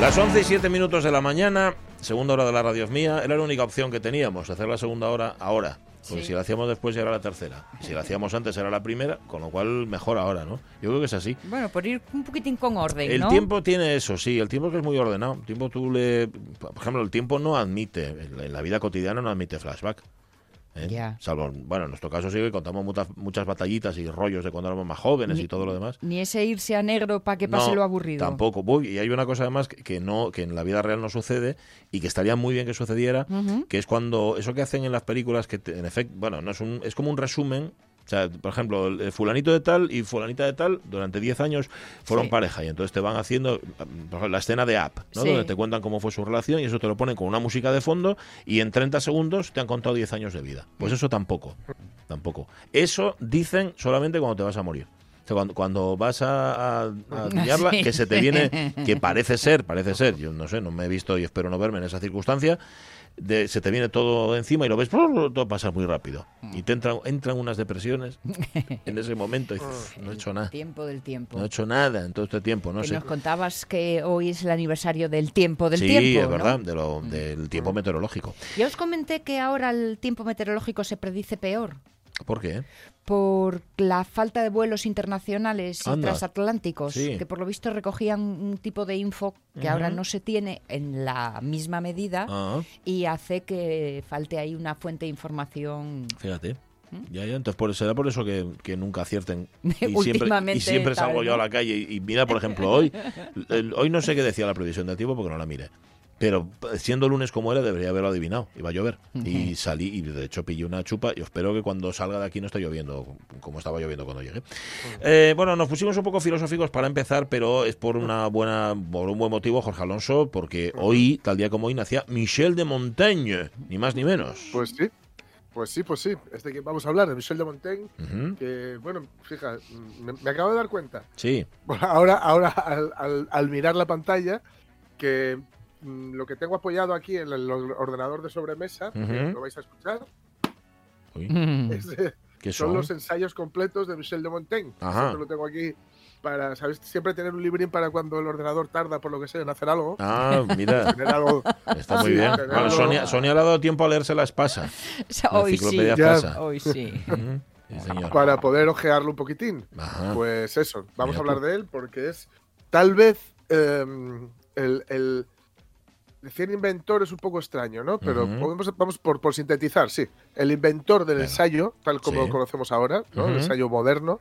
Las 11 y 7 minutos de la mañana, segunda hora de la radio es mía, era la única opción que teníamos, hacer la segunda hora ahora. Porque si la hacíamos después ya era la tercera. Si la hacíamos antes era la primera, con lo cual mejor ahora, ¿no? Yo creo que es así. Bueno, por ir un poquitín con orden, El ¿no? tiempo tiene eso, sí, el tiempo que es muy ordenado. El tiempo tú le... Por ejemplo, el tiempo no admite, en la vida cotidiana no admite flashback. ¿Eh? Ya. Salvo, bueno, en nuestro caso sí que contamos muchas, muchas batallitas y rollos de cuando éramos más jóvenes Ni- y todo lo demás. Ni ese irse a negro para que pase No, lo aburrido. Tampoco. Y hay una cosa además que, no, que en la vida real no sucede y que estaría muy bien que sucediera, Ujú. que es cuando eso que hacen en las películas, que te- en efecto, bueno, no es un, es como un resumen. O sea, por ejemplo, el fulanito de tal y fulanita de tal durante 10 años fueron Sí. pareja y entonces te van haciendo ejemplo, la escena de App, ¿no? Sí. donde te cuentan cómo fue su relación y eso te lo ponen con una música de fondo y en 30 segundos te han contado 10 años de vida. Pues eso tampoco, tampoco. Eso dicen solamente cuando te vas a morir. Cuando, cuando vas a, a, a liarla, Sí. que se te viene, que parece ser, parece ser, yo no sé, no me he visto y espero no verme en esa circunstancia, de, se te viene todo encima y lo ves, todo pasa muy rápido. Y te entran, entran unas depresiones en ese momento y dices, no he hecho nada, Tiempo del tiempo. no he hecho nada en todo este tiempo, no Que sé. nos contabas que hoy es el aniversario del tiempo del sí, tiempo. es ¿no? verdad, de lo- del tiempo meteorológico. Ya os comenté que ahora el tiempo meteorológico se predice peor ¿Por qué? por la falta de vuelos internacionales y transatlánticos, Sí. que por lo visto recogían un tipo de info que ahora no se tiene en la misma medida Ah, y hace que falte ahí una fuente de información. fíjate. ¿Mm? Ya, ya, entonces por, será por eso que, que nunca acierten. Y siempre, y siempre salgo yo a la calle y, y mira, por ejemplo, hoy, el- hoy no sé qué decía la previsión del tiempo porque no la miré. Pero siendo lunes como era, debería haberlo adivinado. Iba a llover. Y salí y de hecho pillé una chupa y espero que cuando salga de aquí no esté lloviendo como estaba lloviendo cuando llegué. Eh, bueno, nos pusimos un poco filosóficos para empezar, pero es por una buena, por un buen motivo, Jorge Alonso, porque hoy, tal día como hoy, nacía Michel de Montaigne, ni más ni menos. Pues sí, pues sí, pues sí. Este que vamos a hablar de Michel de Montaigne, que, bueno, fija, me, me acabo de dar cuenta. Sí. Ahora, ahora al, al- al mirar la pantalla, que lo que tengo apoyado aquí en el ordenador de sobremesa, que Ujú. lo vais a escuchar, Uy, es, eh, ¿Qué son son? los ensayos completos de Michel de Montaigne. Siempre lo tengo aquí para, ¿sabes? Siempre tener un librín para cuando el ordenador tarda, por lo que sea, en hacer algo. Ah, mira, Tener algo. está muy Sí, bien. Bueno, Sonia, Sonia le ha dado tiempo a leerse la espasa. La hoy sí, Ya. espasa. hoy sí. Sí, para poder ojearlo un poquitín. Ajá. Pues eso, vamos Mira a hablar tú. de él porque es tal vez em, el, el decir inventor es un poco extraño, ¿no? Pero Ujú. podemos- vamos por, por sintetizar, sí. El inventor del ensayo, tal como Sí. lo conocemos ahora, ¿no? Ujú. El ensayo moderno.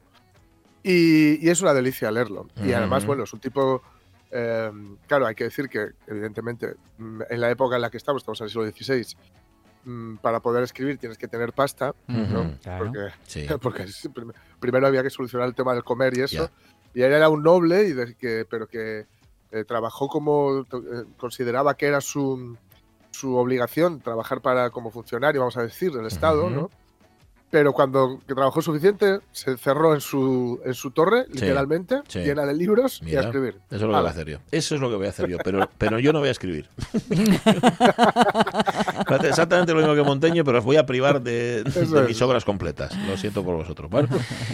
Y, y es una delicia leerlo. Y además, bueno, es un tipo. em, claro, hay que decir que, evidentemente, mm, en la época en la que estamos, estamos en el siglo XVI, mm, para poder escribir tienes que tener pasta, ¿no? Claro. Porque Sí. porque primero había que solucionar el tema del comer y eso. Ya. Y él era un noble, y de- que, pero que eh, trabajó como eh, consideraba que era su, su obligación trabajar para como funcionario, vamos a decir, del Estado. ¿no? Pero cuando trabajó suficiente, se cerró en su, en su torre, Sí, literalmente, sí. llena de libros y a escribir. Eso es lo que voy a hacer yo. Eso es lo que voy a hacer yo. Pero, pero yo no voy a escribir. Exactamente lo mismo que Monteño, pero os voy a privar de, mis obras completas. Lo siento por vosotros. Bueno,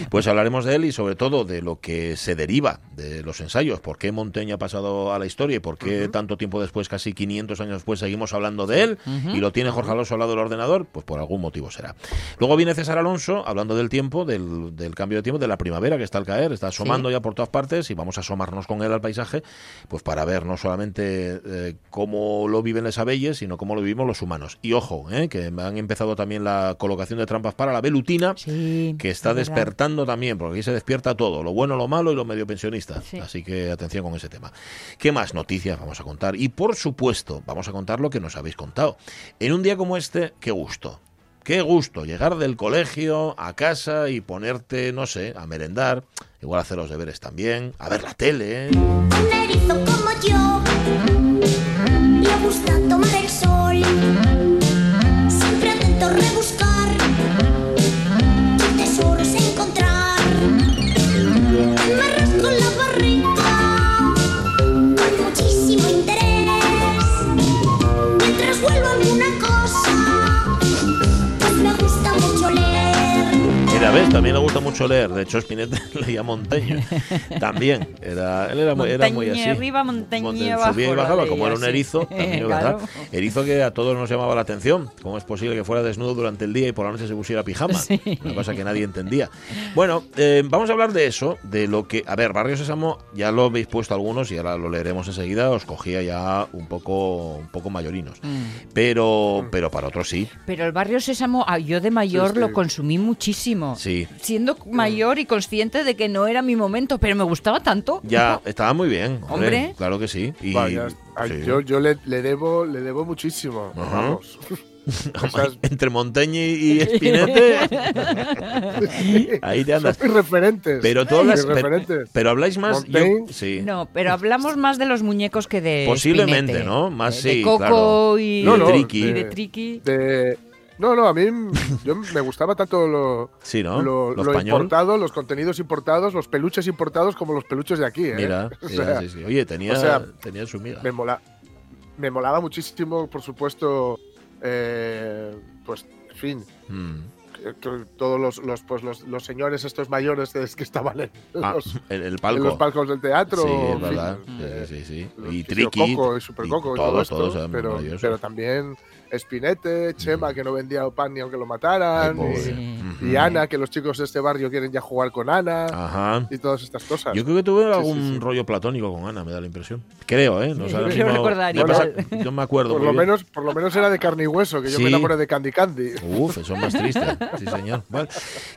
pues hablaremos de él y sobre todo de lo que se deriva de los ensayos. ¿Por qué Monteño ha pasado a la historia y por qué tanto tiempo después, casi 500 años después, seguimos hablando de él? Y lo tiene Jorge Alonso al lado del ordenador, pues por algún motivo será. Luego viene César Alonso hablando del tiempo, del, del cambio de tiempo, de la primavera que está al caer, está asomando ya por todas partes y vamos a asomarnos con él al paisaje, pues para ver no solamente eh, cómo lo viven las abelles, sino cómo lo vivimos los humanos. Y ojo, eh, que han empezado también la colocación de trampas para la velutina, Sí, que está es verdad. despertando también, porque aquí se despierta todo, lo bueno, lo malo y lo medio pensionista. Sí. Así que atención con ese tema. ¿Qué más noticias vamos a contar? Y por supuesto, vamos a contar lo que nos habéis contado. En un día como este, qué gusto. Qué gusto llegar del colegio a casa y ponerte, no sé, a merendar, igual hacer los deberes también, a ver la tele. ¿eh? Como yo gusta tomar el sol. Siempre atento, rebuscando ¿ves? También le gusta mucho leer. De hecho, Spinetta leía Monteño. También. Era, él era muy, era muy así. Arriba, abajo, Subía y bajaba, como era un erizo, también es Claro. verdad. Erizo que a todos nos llamaba la atención. ¿Cómo es posible que fuera desnudo durante el día y por la noche se pusiera pijama? Una cosa que nadie entendía. Bueno, eh, vamos a hablar de eso, de lo que... A ver, Barrio Sésamo, ya lo habéis puesto algunos y ahora lo leeremos enseguida, os cogía ya un poco, un poco mayorinos. Mm. Pero, pero para otros sí. Pero el barrio Sésamo, ah, yo de mayor Sí, sí. lo consumí muchísimo. Sí. Siendo mayor y consciente de que no era mi momento, pero me gustaba tanto. Ya, estaba muy bien. Hombre, Hombre. Claro que sí. Y, Vaya, sí. Yo, yo le, le debo, le debo muchísimo. Ajá. Vamos. Esas- Entre Monteño y Espinete, ahí te andas. Son mis referentes. Pero hablas, pero, referentes. pero habláis más, yo- sí. No, pero hablamos más de los muñecos que de Posiblemente. ¿no? Más de, sí, de Coco claro. y, No, no, y Triqui. de, de- Triqui. De- No, no, a mí yo me gustaba tanto lo, Sí, ¿no? lo, Lo importado, los contenidos importados, los peluches importados como los peluches de aquí. ¿eh? Mira, O mira, sea, sí, sí. Oye, tenía, o sea, tenía su miga. me, mola, me molaba muchísimo, por supuesto, eh, pues, en fin, Mm. Todos los, los, pues, los, los señores estos mayores que estaban en Ah, los, el, en palco. los palcos del teatro. Sí, es verdad. eh, Sí, sí, sí. los Y Triqui. Coco y Super Coco y, todo, todos, esto, todos eran pero, pero también Spinete, Chema, que no vendía pan ni aunque lo mataran, Ay, y, Sí. Ujú. y Ana, que los chicos de este barrio quieren ya jugar con Ana, Ajá. y todas estas cosas. Yo creo que tuve Sí, algún sí, sí. rollo platónico con Ana, me da la impresión. Creo, ¿eh? No mismo- recordar me igual. pasa- yo me acuerdo. por lo, bien. menos, por lo menos era de carne y hueso, que yo me enamoré de Candy Candy. Uf, eso es más triste. Sí, señor.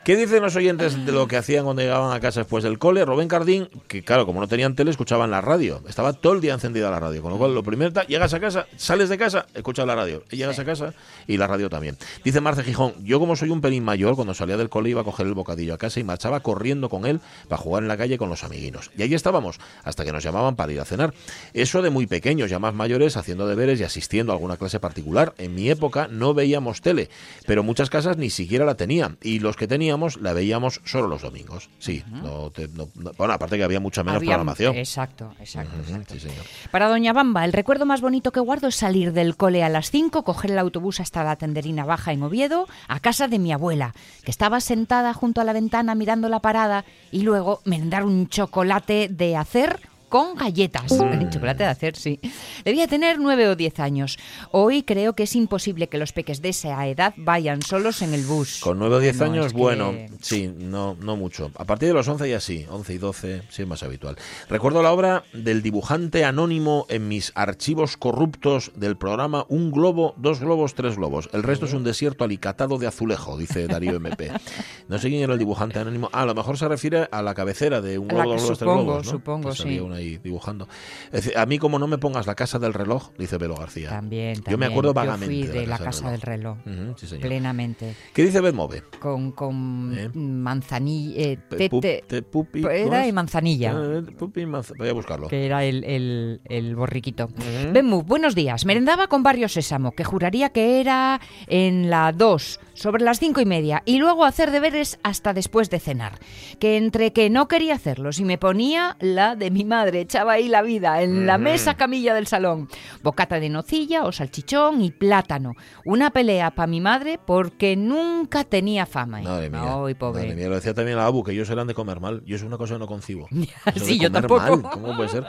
¿Qué dicen los oyentes de lo que hacían cuando llegaban a casa después del cole? Rubén Cardín, que claro, como no tenían tele, escuchaban la radio. Estaba todo el día encendida la radio. Con lo cual, lo primero, llegas a casa, sales de casa, escuchas la radio. Llegas a casa y la radio también. Dice Marce Gijón, yo como soy un pelín mayor, cuando salía del cole iba a coger el bocadillo a casa y marchaba corriendo con él para jugar en la calle con los amiguinos. Y ahí estábamos, hasta que nos llamaban para ir a cenar. Eso de muy pequeños, ya más mayores, haciendo deberes y asistiendo a alguna clase particular. En mi época no veíamos tele, pero muchas casas ni siquiera la tenían. Y los que teníamos la veíamos solo los domingos. Sí, no te- no- no- bueno, aparte que había mucha menos Había- programación. Exacto, exacto. Ujú, exacto. sí, señor. Para Doña Bamba, el recuerdo más bonito que guardo es salir del cole a las 5, coger el autobús hasta la tenderina baja en Oviedo, a casa de mi abuela, que estaba sentada junto a la ventana mirando la parada, y luego merendar un chocolate de hacer con galletas. chocolate de hacer, sí. Debía tener nueve o diez años. Hoy creo que es imposible que los peques de esa edad vayan solos en el bus. Con 9 o 10 Bueno, años, que- bueno, sí, no, no mucho. A partir de los 11 ya sí, 11 y 12 sí es más habitual. Recuerdo la obra del dibujante anónimo en mis archivos corruptos del programa Un globo, dos globos, tres globos. El resto es un desierto alicatado de azulejo, dice Darío MP. No sé quién era el dibujante anónimo. Ah, a lo mejor se refiere a la cabecera de Un globo, dos globos, tres globos, ¿no? supongo, sí. Ahí dibujando. Es decir, a mí como no me pongas la casa del reloj, dice Velo García. También, también. Yo me acuerdo vagamente fui de la de la Casa del del reloj. Sí, señor. Plenamente. ¿Qué dice Betmove? Con, con Eh. manzanilla. eh, Pe- te- pu- te- te- pupi, ¿cómo era de manzanilla. Pupi, manza- Voy a buscarlo. que era el, el- el borriquito. Benmu, buenos días. Merendaba con Barrio Sésamo, que juraría que era en la 2, sobre las cinco y media, y luego hacer deberes hasta después de cenar. Que entre que no quería hacerlos y me ponía la de mi madre, echaba ahí la vida, en la mesa camilla del salón. Bocata de nocilla o salchichón y plátano. Una pelea para mi madre porque nunca tenía fama. Madre mía. Ay, pobre. Madre mía, lo decía también la Abu, que ellos eran de comer mal. Yo es una cosa que no concibo. Eso Sí, yo tampoco. mal, ¿Cómo puede ser?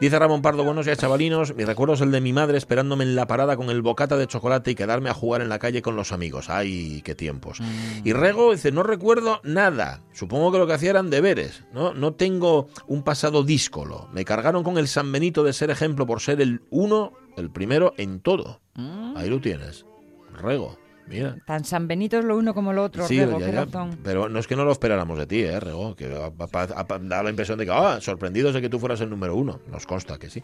Dice Ramón Pardo, buenos días, chavalinos. Mi recuerdo es el de mi madre esperándome en la parada con el bocata de chocolate y quedarme a jugar en la calle con los amigos. Ay, qué tiempos. Mm. Y Rego dice, no recuerdo nada. Supongo que lo que hacía eran deberes. No, no tengo un pasado díscolo. Me cargaron con el San Benito de ser ejemplo por ser el uno, el primero en todo. Mm. Ahí lo tienes. Rego, mira. Tan San Benito es lo uno como lo otro. Sí, Rego, ya, ya, pero no es que no lo esperáramos de ti, ¿eh, Rego? Que da la impresión de que, ah, sorprendidos de que tú fueras el número uno. Nos consta que sí.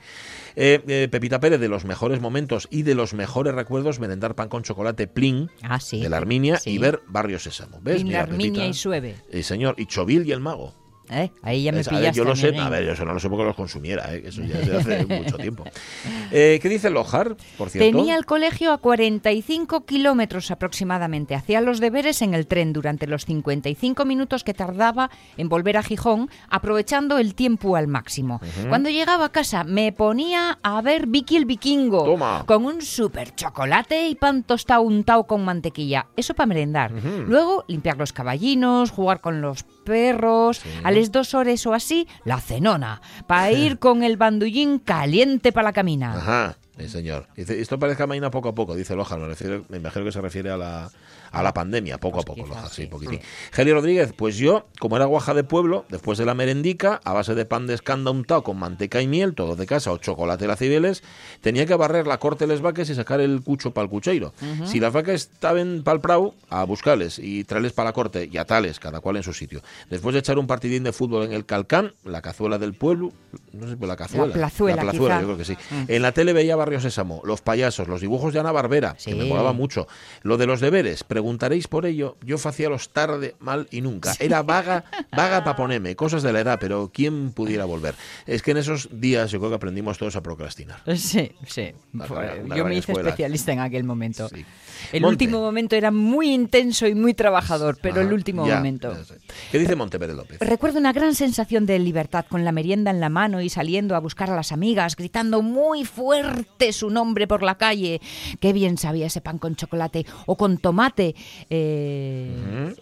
Eh, eh, Pepita Pérez, de los mejores momentos y de los mejores recuerdos, merendar pan con chocolate plin Ah, sí. de la Arminia Sí. y ver Barrio Sésamo. ¿Ves? Mira, la Arminia Pepita. y Sueve. Eh, señor, y Chovil y el mago. Eh, Ahí ya me Es- a ver, yo lo sé, a ver, yo eso no lo sé porque los consumiera, ¿eh? que eso ya es de hace mucho tiempo. Eh, ¿Qué dice Lojar, por cierto? Tenía el colegio a 45 kilómetros aproximadamente. Hacía los deberes en el tren durante los 55 minutos que tardaba en volver a Gijón, aprovechando el tiempo al máximo. Cuando llegaba a casa me ponía a ver Vicky el Vikingo Toma. con un super chocolate y pan tostado untado con mantequilla. Eso para merendar. Luego limpiar los caballinos, jugar con los perros. A las dos horas o así, la cenona. Para ir con el bandullín caliente para la camina. Ajá, sí, señor. Dice, esto parece mañana poco a poco, dice. Me, refiero- me imagino que se refiere a la, a la pandemia, poco a poco, quizás Lojar, sí, sí, poquitín. Geli Rodríguez, pues yo, como era guaja de pueblo, después de la merendica, a base de pan de escanda untado con manteca y miel, todo de casa, o chocolate la cibeles, tenía que barrer la corte de les vaques y sacar el cucho para el cucheiro. Si las vacas estaban pa'l prau, a buscarles y traerles para la corte y a tales, cada cual en su sitio. Después de echar un partidín de fútbol en el Calcán, la cazuela del pueblo, no sé, pues la cazuela. plazuela, La plazuela, yo creo que sí. En la tele veía Barrio Sésamo, los payasos, los dibujos de Ana Barbera, que me molaba mucho. Lo de los deberes, preguntaréis por ello, yo hacía los tarde, mal y nunca. Era vaga, vaga para ponerme, cosas de la edad, pero ¿quién pudiera volver? Es que en esos días yo creo que aprendimos todos a procrastinar. Sí, sí. Una yo me hice escuela. especialista en aquel momento. Sí. El Monte. último momento era muy intenso y muy trabajador, pero el último ya, momento. ya. ¿Qué dice Montepérez López? Recuerdo una gran sensación de libertad con la merienda en la mano y saliendo a buscar a las amigas, gritando muy fuerte su nombre por la calle. Qué bien sabía ese pan con chocolate o con tomate. Eh,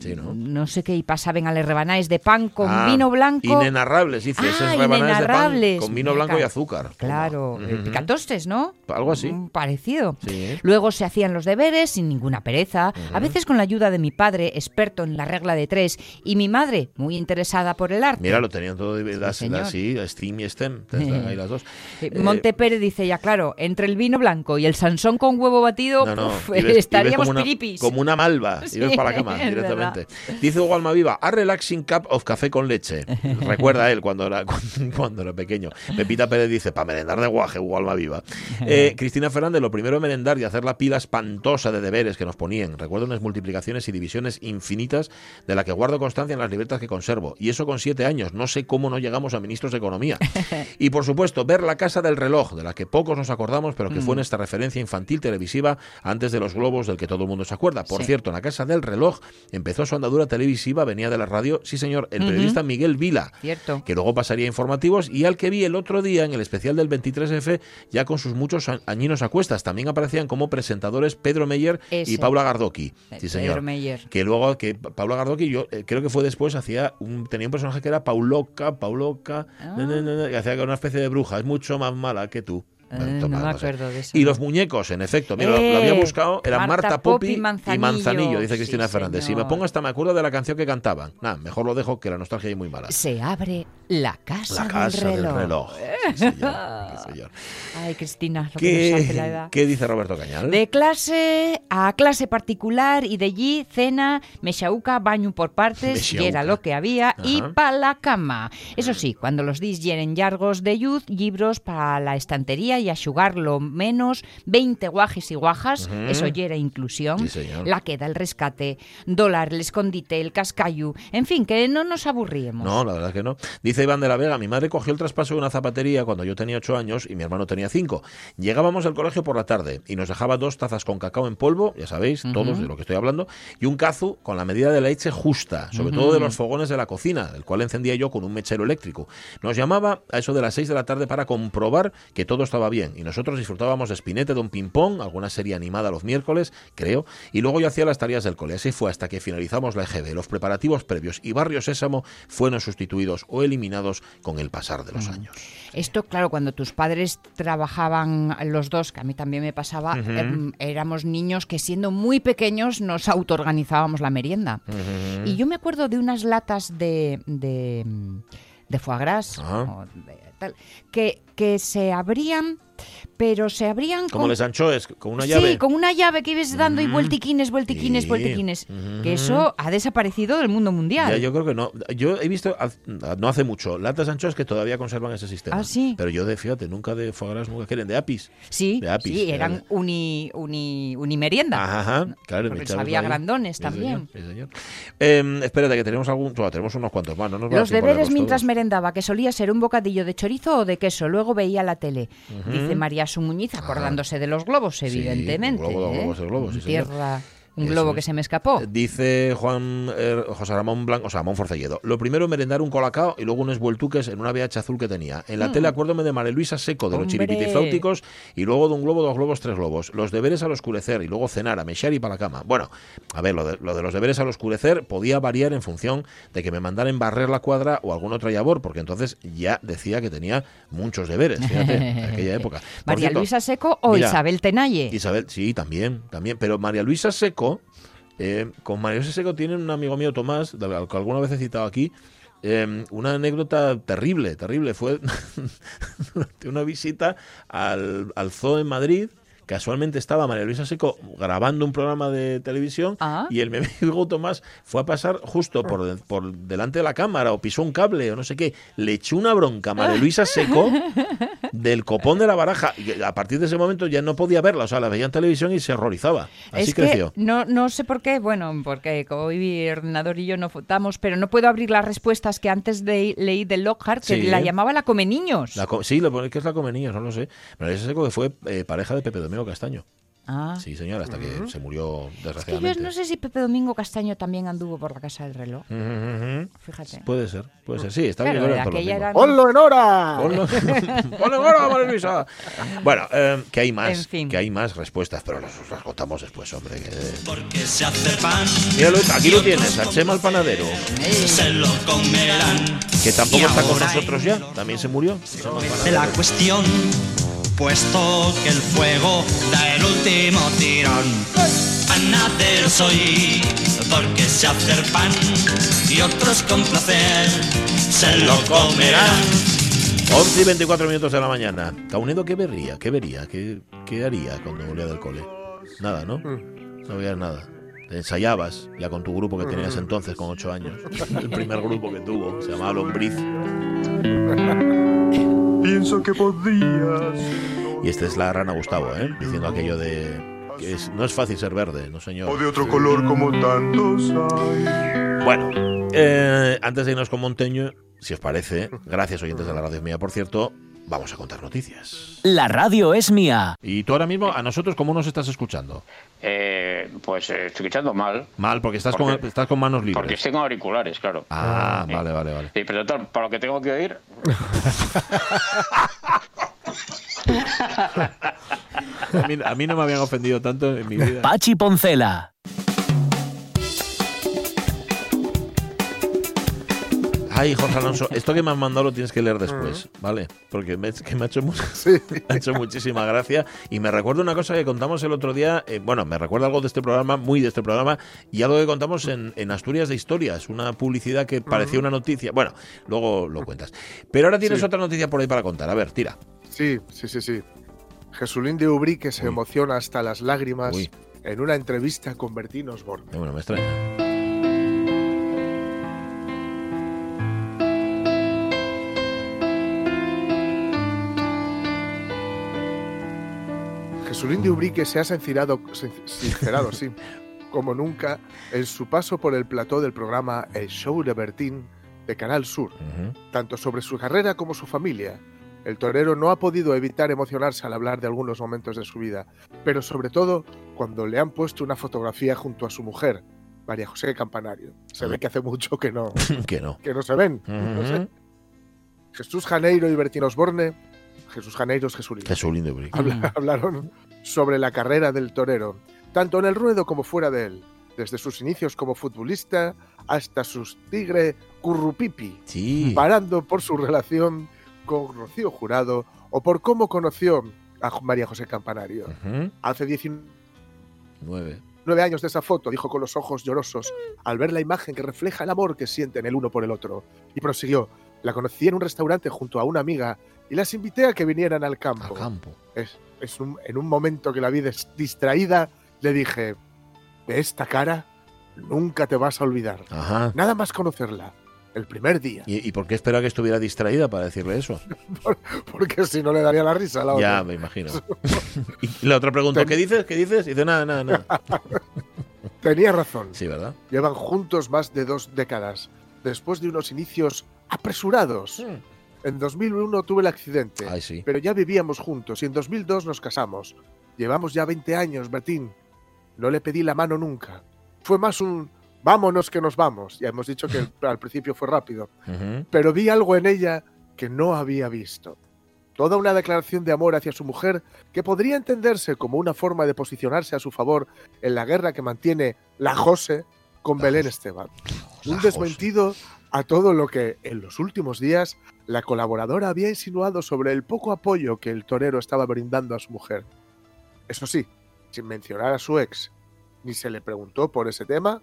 Sí, ¿no? sé qué, y pasaban a las rebanaes de pan con Ah, vino blanco. Inenarrables, Ah, de pan inenarrables. con vino blanco y ca- azúcar. Claro, picatostes, ¿no? Algo así. Mm, Parecido. Sí. Luego se hacían los deberes sin ninguna pereza, a veces con la ayuda de mi padre, experto en la regla de tres, y mi madre, muy interesada por el arte. Mira, lo tenían todo de las, sí, Steam y STEM, ahí las dos. Monte Pérez dice ya, claro, entre el vino blanco y el Sansón con huevo batido, No, no, uf, ibes- ibes estaríamos como una, Como una malva, Sí, y ves para la cama es directamente. Dice Hugo Almaviva, a relaxing cup of café con leche. Recuerda él cuando era, cuando, cuando era pequeño. Pepita Pérez dice, para merendar de guaje, Hugo Almaviva. Eh, Cristina Fernández, lo primero de merendar y hacer la pila espantosa de deberes que nos ponían. Recuerdo unas multiplicaciones y divisiones infinitas de la que guardo constancia en las libretas que conservo. Y eso con siete años. No sé cómo no llegamos a ministros de Economía. Y por supuesto, ver la casa del reloj, de la que pocos nos acordamos, pero que fue Mm. nuestra referencia infantil televisiva antes de los globos del que todo el mundo se acuerda. Por Sí. cierto, en la casa del reloj empezó su andadura televisiva, venía de la radio, sí señor, el periodista Miguel Vila, Cierto. que luego pasaría a informativos y al que vi el otro día en el especial del 23F, ya con sus muchos añinos a cuestas. También aparecían como presentadores Pedro Meyer y. Paula Gardoki. Sí, señor. Pedro Meyer. Que luego, que Pa- Paula Gardoki, yo eh, creo que fue después, hacía un, tenía un personaje que era Pauloca, Pauloca, Ah. na, na, na, na, y hacía una especie de bruja, es mucho más mala que tú. Eh, no me acuerdo de eso. Y los muñecos, en efecto, mira, lo- lo Eh, había buscado, eran Marta Marta, Popi Popi y y Manzanillo. Manzanillo, dice Sí, Cristina Fernández. Si me señor. pongo hasta me acuerdo de la canción que cantaban. Nah, mejor lo dejo que la nostalgia es muy mala. Se abre la casa, La casa del del reloj. reloj. Sí, señor, sí, señor. Ay, Cristina, lo que nos hace la ¿Qué, edad. qué dice Roberto Cañal? De clase a clase particular y de allí cena, mexauca, baño por partes, y era lo que había, y Ajá. pa' la cama. Eso sí, cuando los dis llenen largos de yuz, libros para la estantería y axugar lo menos 20 guajes y guajas, eso ya era inclusión, Sí, la queda, el rescate, dólar, el escondite, el cascayu, en fin, que no nos aburríamos. No, la verdad que no. Dice Iván de la Vega, mi madre cogió el traspaso de una zapatería cuando yo tenía ocho años y mi hermano tenía cinco. Llegábamos al colegio por la tarde y nos dejaba dos tazas con cacao en polvo, ya sabéis, todos de lo que estoy hablando, y un cazu con la medida de leche justa, sobre todo de los fogones de la cocina, el cual encendía yo con un mechero eléctrico. Nos llamaba a eso de las seis de la tarde para comprobar que todo estaba bien y nosotros disfrutábamos de Spinete de un ping-pong, alguna serie animada los miércoles, creo, y luego yo hacía las tareas del cole. Así fue hasta que finalizamos la EGB. Los preparativos previos y Barrio Sésamo fueron sustituidos o eliminados con el pasar de los años. Esto, claro, cuando tus padres trabajaban los dos, que a mí también me pasaba, em, éramos niños que siendo muy pequeños nos autoorganizábamos la merienda. Y yo me acuerdo de unas latas de, de, de foie gras Ah. o de tal, que, que se abrían pero se abrían Como con... les anchoes, con una llave. Sí, con una llave que ibas dando y Mm. vueltiquines, vueltiquines, Sí. vueltiquines. Ujú. Que eso ha desaparecido del mundo mundial. Ya, yo creo que no. Yo he visto, no hace mucho, latas anchoas que todavía conservan ese sistema. Ah, sí. Pero yo de, fíjate, nunca de foie gras, nunca quieren, de apis. Sí, de apis, sí, eran uni, uni, unimerienda. Ajá, ajá, claro. Había grandones también. sí, señor. Eh, espérate, que tenemos algún, bueno, tenemos unos cuantos más. No nos Los deberes mientras todos. merendaba, que solía ser un bocadillo de chorizo o de queso, luego veía la tele. Dice María Su Muñiz, acordándose de los globos, Sí, evidentemente. ¿eh? globos, el globo, sí, Un señor. Un globo es. que se me escapó. Eh, Dice Juan eh, José Ramón Blanco, o sea, Ramón Forcelledo. Lo primero, merendar un colacao y luego unos vueltuques en una VH azul que tenía. En la tele, acuérdome de María Luisa Seco, de los Mm. Hombre. chiripitifláuticos, y luego de un globo, dos globos, tres globos. Los deberes al oscurecer y luego cenar, a mechar y para la cama. Bueno, a ver, lo de, lo de los deberes al oscurecer podía variar en función de que me mandaran barrer la cuadra o algún otra labor, porque entonces ya decía que tenía muchos deberes, fíjate, en aquella época. Por María cierto, Luisa Seco o mira, Isabel Tenalle. Isabel, sí, también, también. Pero María Luisa Seco, eh, con Luisa Seco tiene un amigo mío, Tomás, al que alguna vez he citado aquí, eh, una anécdota terrible, terrible. Fue durante una visita al, al zoo en Madrid. Casualmente estaba María Luisa Seco grabando un programa de televisión Ah. y el mi amigo Tomás fue a pasar justo por, por delante de la cámara o pisó un cable o no sé qué. Le echó una bronca a María Luisa Seco del copón de la baraja. Y a partir de ese momento ya no podía verla, o sea, la veía en televisión y se horrorizaba. Así es que creció. no, no sé por qué, bueno, porque como hoy ordenador y yo no votamos, pero no puedo abrir las respuestas que antes de, leí de Lockhart, que Sí. la llamaba la come niños. La co- sí, lo pone que es la Comenías, no lo sé. María Luisa Seco que fue eh, pareja de Pepe Domingo Castaño. Ah. Sí, señor, hasta que se murió Es que yo desgraciadamente. no sé si Pepe Domingo Castaño también anduvo por la casa del reloj. Ujú, ujú. Fíjate. Puede ser, puede ser. Sí, está Claro, bien. ¡Ponlo en hora! Ponlo, ponlo ahora, María Luisa. Bueno, eh, que hay más, En fin. que hay más respuestas, pero las, las contamos después, hombre. que- Porque se hace pan, Míralo, aquí lo tienes, a Chema el panadero, se lo comerán. que tampoco está con nosotros ya, también se murió. Panadero. la cuestión, puesto que el fuego da el último tirón. Panadero soy, porque sé hacer pan y otros con placer se lo comerán. 11 y 24 minutos de la mañana. Caunedo, ¿qué vería? ¿Qué vería? ¿Qué, qué haría cuando volvía del cole? Nada, ¿no? No veías nada. Te ensayabas ya con tu grupo que tenías entonces con 8 años. El primer grupo que tuvo, se llamaba Lombriz. Pienso que podrías. Y este es la rana Gustavo, ¿eh? Diciendo aquello de... que es- no es fácil ser verde, no O señor. de otro color como tantos hay. Bueno, eh, antes de irnos con Monteño, si os parece, gracias oyentes de la radio mía, por cierto, vamos a contar noticias. La radio es mía. Y tú ahora mismo, a nosotros, ¿cómo nos estás escuchando? Eh, pues eh, estoy escuchando mal, Mal, porque estás, ¿Por con, qué? estás con manos libres. porque tengo auriculares, claro. Ah, Sí. vale, vale, vale. Sí, pero total, para lo que tengo que oír, A mí, a mí no me habían ofendido tanto en mi vida. Pachi Poncela. Ay, Jorge Alonso, esto que me has mandado lo tienes que leer después, ¿vale? Porque me, que me, ha hecho, Sí. me ha hecho muchísima gracia. Y me recuerda una cosa que contamos el otro día. eh, bueno, me recuerda algo de este programa, muy de este programa, y algo que contamos en, en Asturias de Historias, una publicidad que parecía una noticia. Bueno, luego lo cuentas. Pero ahora tienes Sí. otra noticia por ahí para contar. A ver, tira. Sí, sí, sí, sí. Jesulín de Ubrique se Uy. emociona hasta las lágrimas Uy. en una entrevista con Bertín Osborne. Bueno, me extraña. Jesulín de Ubrique se ha sincerado, sin- sincerado sí, como nunca en su paso por el plató del programa El Show de Bertín de Canal Sur, tanto sobre su carrera como su familia. El torero no ha podido evitar emocionarse al hablar de algunos momentos de su vida, pero sobre todo cuando le han puesto una fotografía junto a su mujer, María José Campanario. Se ve que hace mucho que no, que no. que no se ven. no sé. Ujú. Jesús Janeiro y Bertín Osborne, Jesús Janeiro es Jesulín. Lindo, Brick. Habla- hablaron sobre la carrera del torero, tanto en el ruedo como fuera de él, desde sus inicios como futbolista hasta sus tigre currupipi, Sí. parando por su relación con Rocío Jurado o por cómo conoció a María José Campanario. Hace 19 Nueve. años de esa foto, dijo con los ojos llorosos, al ver la imagen que refleja el amor que sienten el uno por el otro. Y prosiguió, La conocí en un restaurante junto a una amiga y las invité a que vinieran al Al campo. campo. Es, es un- en un momento que la vi distraída, le dije, de esta cara nunca te vas a olvidar. Ajá. Nada más conocerla, el primer día, ¿Y, y por qué esperaba que estuviera distraída para decirle eso? porque si no le daría la risa a la Ya, otra. me imagino. y la otra pregunta, Ten- ¿qué dices? ¿Qué dices? Y dice, nada, nada, nada. Tenía razón. Sí, ¿verdad? Llevan juntos más de dos décadas, después de unos inicios apresurados. En 2001 tuve el accidente, Ay, sí. pero ya vivíamos juntos y en 2002 nos casamos. Llevamos ya 20 años, Bertín. No le pedí la mano nunca. Fue más un vámonos que nos vamos. Ya hemos dicho que al principio fue rápido. Ujú. Pero vi algo en ella que no había visto. Toda una declaración de amor hacia su mujer que podría entenderse como una forma de posicionarse a su favor en la guerra que mantiene la Jose con La Belén. Esteban. La Un Jose. desmentido a todo lo que en los últimos días la colaboradora había insinuado sobre el poco apoyo que el torero estaba brindando a su mujer. Eso sí, sin mencionar a su ex, ni se le preguntó por ese tema,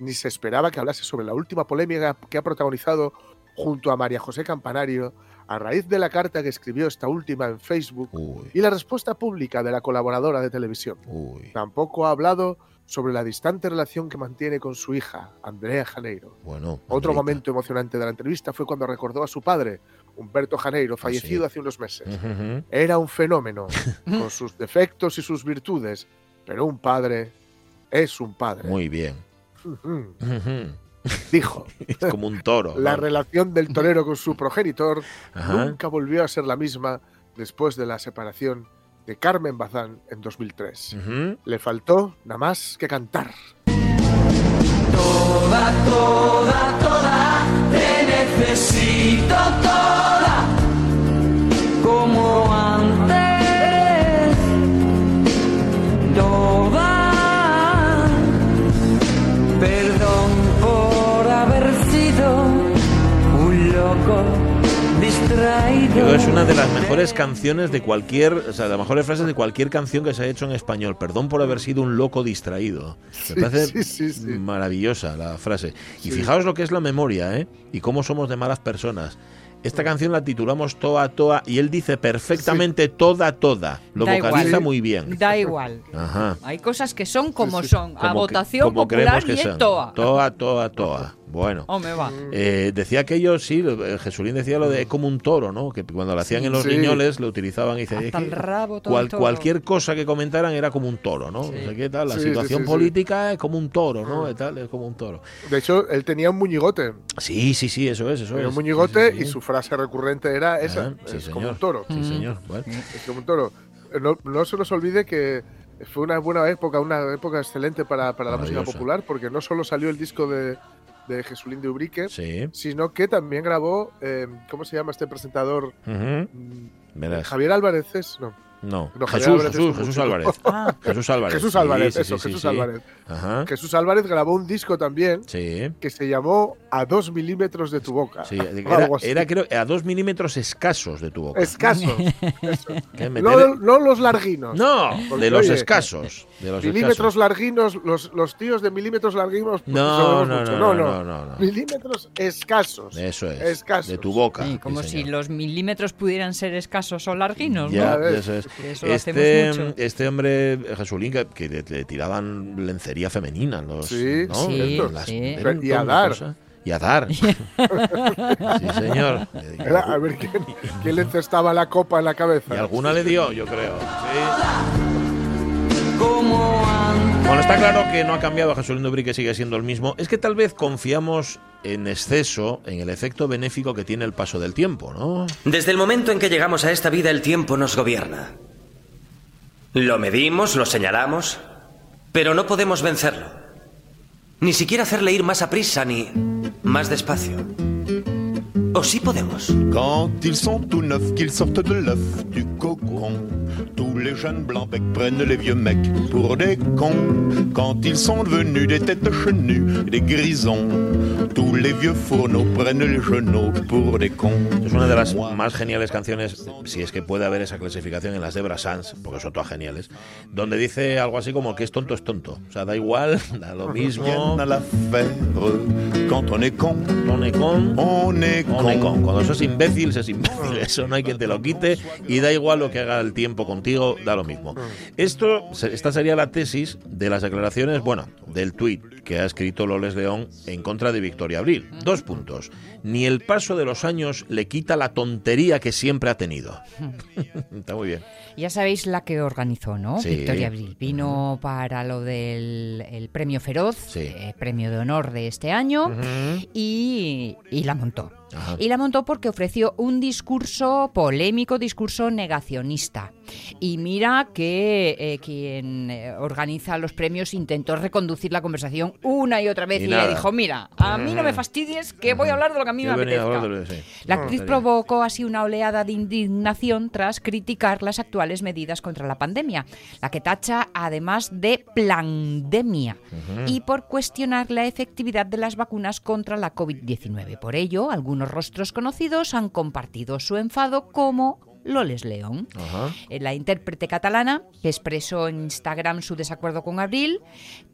ni se esperaba que hablase sobre la última polémica que ha protagonizado junto a María José Campanario a raíz de la carta que escribió esta última en Facebook Uy, y la respuesta pública de la colaboradora de televisión. uy. Tampoco ha hablado sobre la distante relación que mantiene con su hija, Andrea Janeiro. Bueno. Otro momento emocionante de la entrevista fue cuando recordó a su padre, Humberto Janeiro, fallecido sí. hace unos meses. Era un fenómeno, con sus defectos y sus virtudes, pero un padre es un padre. Muy bien. Dijo, Es como un toro. la ¿no? relación del torero con su progenitor nunca volvió a ser la misma después de la separación de Carmen Bazán en 2003. Ujú. Le faltó nada más que cantar. Toda, toda, toda, te necesito toda, es una de las mejores canciones de cualquier, o sea, de las mejores frases de cualquier canción que se ha hecho en español. Perdón por haber sido un loco distraído. Me Sí, parece sí, sí, maravillosa la frase. Y fijaos lo que es la memoria, ¿eh? Y cómo somos de malas personas. Esta canción la titulamos Toa Toa y él dice perfectamente toda toda. Lo Da vocaliza igual. muy bien. Da igual. Ajá. Hay cosas que son como Sí, sí. son, a que- votación como popular creemos que y son. toa. Toa, toa, toa. Bueno. Hombre, va. Eh, decía aquello, sí, eh, Jesulín decía lo de "Es como un toro, ¿no? Que cuando lo hacían en los Sí. riñones lo utilizaban y dice, Hasta "Es el que rabo todo cual- el toro". cualquier cosa que comentaran era como un toro, ¿no? Sí. No sé qué tal, la situación sí, sí. política es como un toro, ¿no? Mm. Tal, es como un toro. De hecho, él tenía un muñigote. Sí, sí, sí, eso es, eso es. un muñigote Sí, sí, sí. y su frase recurrente era esa. Ah, sí, es señor. como un toro. Sí, señor. Bueno. Es como un toro. No, no se nos olvide que fue una buena época, una época excelente para, para la música popular, porque no solo salió el disco de, de Jesulín de Ubrique, Sí. sino que también grabó, eh, ¿cómo se llama este presentador? Mm. Javier Álvarez es, no. No, Jesús, Álvarez es Jesús. Álvarez. Ah, Jesús Álvarez. Jesús Álvarez, sí, eso, sí, sí, Jesús sí. Álvarez. Ajá. Jesús Álvarez grabó un disco también Sí. que se llamó A dos milímetros de tu boca. Sí, era, era, creo a dos milímetros escasos de tu boca. Escasos. No, no los larguinos. No, Porque, de los oye, escasos. De los Milímetros escasos. larguinos, los, los tíos de milímetros larguinos. No, no, mucho. no, no, no, no. Milímetros escasos. Eso es. Escasos. De tu boca. sí, como si los milímetros pudieran ser escasos o larguinos, Ya, ¿no? ves. eso es. Eso lo Este, hacemos mucho. este hombre, Jesulín, que, que le, le tiraban lencería femenina. Los, Sí, ¿no? sí, Las- sí. era un Y a dar. cosas. Y a dar. sí, señor. Era, a ver quién, quién le encestaba la copa en la cabeza. Y alguna le dio, yo creo. Sí. Bueno, está claro que no ha cambiado Jesulín Dubrí, que sigue siendo el mismo. Es que tal vez confiamos en exceso en el efecto benéfico que tiene el paso del tiempo, ¿no? Desde el momento en que llegamos a esta vida el tiempo nos gobierna. Lo medimos, lo señalamos, pero no podemos vencerlo. Ni siquiera hacerle ir más a prisa ni más despacio. ¿O sí podemos? Quand ils sont tout neufs, qu'ils sortent de l'œuf du cocon. Tous les jeunes blancs becs prennent les vieux mecs pour des cons. Quand ils sont devenus des têtes chenues, des grisons. Tous les vieux fourneaux prennent les genoux pour des cons. Es una de las más geniales canciones, si es que puede haber esa clasificación en las de Brassens, porque son todas geniales, donde dice algo así como que es tonto, es tonto. O sea, da igual, da lo mismo. On est con. On est con, On est on con. Cuando sos imbécil, sos imbécil. Eso no hay quien te lo quite y da igual lo que haga el tiempo contigo, da lo mismo. Esto, se- esta sería la tesis de las declaraciones, bueno, del tuit que ha escrito Loles León en contra de Victoria Abril. Dos puntos. Ni el paso de los años le quita la tontería que siempre ha tenido. Está muy bien. Ya sabéis la que organizó, ¿no? Sí. Victoria Abril. Vino para lo del el premio Feroz, Sí. eh, premio de honor de este año, y, y la montó. Ajá. Y la montó porque ofreció un discurso polémico, discurso negacionista. Y mira que eh, quien eh, organiza los premios intentó reconducir la conversación una y otra vez Y le dijo, mira, a mí no me fastidies que voy a hablar de lo que a mí Yo me apetezca. sí. La actriz provocó así una oleada de indignación tras criticar las actuales medidas contra la pandemia, la que tacha además de plandemia y por cuestionar la efectividad de las vacunas contra la COVID-19. Por ello, algunos rostros conocidos han compartido su enfado como Loles León. Ajá. Eh, La intérprete catalana que expresó en Instagram su desacuerdo con Abril.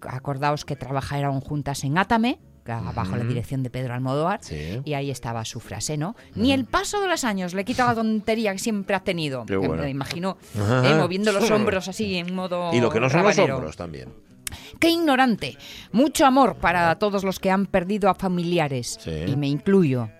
Acordaos que trabajaron juntas en Átame, bajo la dirección de Pedro Almodóvar. Sí. Y ahí estaba su frase, ¿no? Ni el paso de los años le quita la tontería que siempre ha tenido. Bueno. Me imagino eh, moviendo los hombros así en modo. Y lo que no son los hombros también. Qué ignorante. Mucho amor para todos los que han perdido a familiares. Sí. Y me incluyo.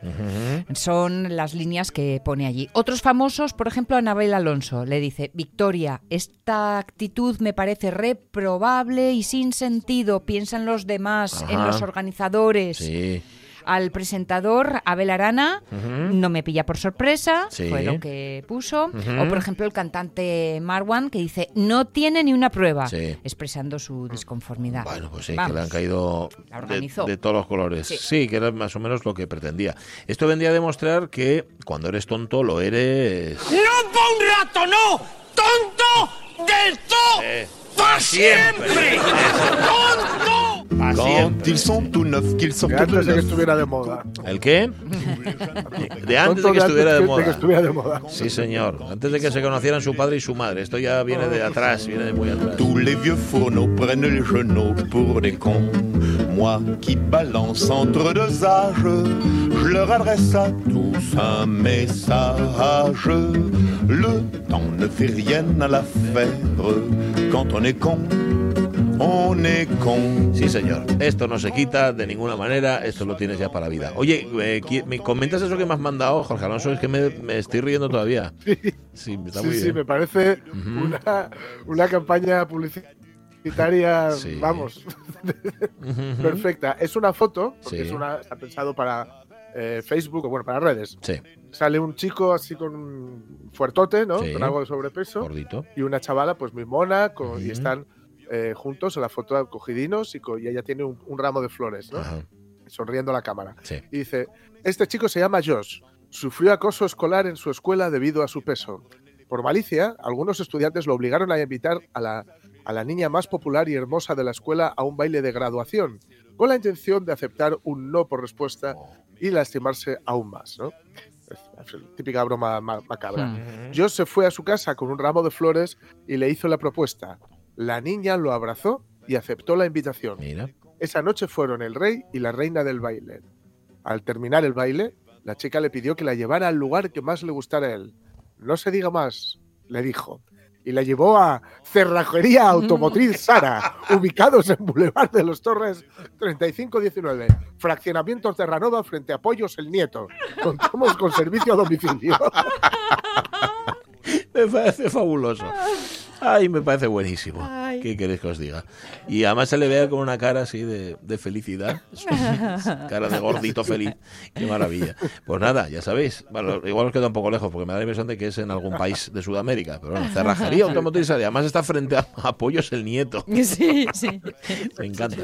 Son las líneas que pone allí. Otros famosos, por ejemplo, Anabel Alonso, le dice, Victoria, esta actitud me parece reprobable y sin sentido. Piensa en los demás, en los organizadores. Sí. Al presentador Abel Arana, no me pilla por sorpresa, Sí. fue lo que puso. O por ejemplo el cantante Marwan que dice, no tiene ni una prueba, Sí. expresando su disconformidad. Bueno, pues sí, que le han caído de, de todos los colores. Sí. Sí. que era más o menos lo que pretendía. Esto vendría a demostrar que cuando eres tonto lo eres... ¡No pa' un rato, no! ¡Tonto del todo! Eh, ¡Pa' siempre. siempre! ¡Tonto! Quand sont tout neufs, qu'ils de antes de que neuf. estuviera de moda. ¿El qué? De antes de que estuviera de moda. que estuviera de moda. Sí, señor. Antes de que se conocieran su padre y su madre. Esto ya viene de atrás, viene de muy atrás. Tous les vieux fourneaux prennent les genoux pour des cons. Moi qui balance entre deux âges, je leur adresse à tous un message. Le temps ne fait rien à l'affaire. Quand on est con, Sí, señor. Esto no se quita de ninguna manera. Esto lo tienes ya para la vida. Oye, eh, ¿me comentas eso que me has mandado, Jorge Alonso? Es que me, me estoy riendo todavía. Sí, está Sí, muy sí, bien. me parece una, una campaña publicitaria, Sí. vamos, perfecta. Es una foto, porque Sí. es una, está pensado para eh, Facebook o bueno, para redes. Sí, Sale un chico así con un fuertote, ¿no? Sí. Con algo de sobrepeso. gordito. Y una chavala, pues muy mona, con- y están eh, juntos en la foto cogidinos y, y ella tiene un, un ramo de flores, ¿no? Ajá, Sonriendo a la cámara. sí. Y dice, este chico se llama Josh. Sufrió acoso escolar en su escuela debido a su peso. Por malicia, algunos estudiantes lo obligaron a invitar a la, a la niña más popular y hermosa de la escuela a un baile de graduación, con la intención de aceptar un no por respuesta y lastimarse aún más. ¿no? Típica broma ma- macabra. Hmm. Josh se fue a su casa con un ramo de flores y le hizo la propuesta. La niña lo abrazó y aceptó la invitación. Mira. Esa noche fueron el rey y la reina del baile. Al terminar el baile, la chica le pidió que la llevara al lugar que más le gustara a él. No se diga más, le dijo. Y la llevó a Cerrajería Automotriz Sara, ubicados en Boulevard de los Torres 3519, Fraccionamiento Terranova frente a Pollos el Nieto. Contamos con servicio a domicilio. Me parece fabuloso. Ay, me parece buenísimo. Ay. ¿Qué queréis que os diga? Y además se le vea con una cara así de, de felicidad. cara de gordito feliz. Qué maravilla. Pues nada, ya sabéis. Bueno, igual os queda un poco lejos porque me da la impresión de que es en algún país de Sudamérica. Pero bueno, cerrajería automotriz. y Además está frente a Apoyos el Nieto. Sí, sí. Me encanta.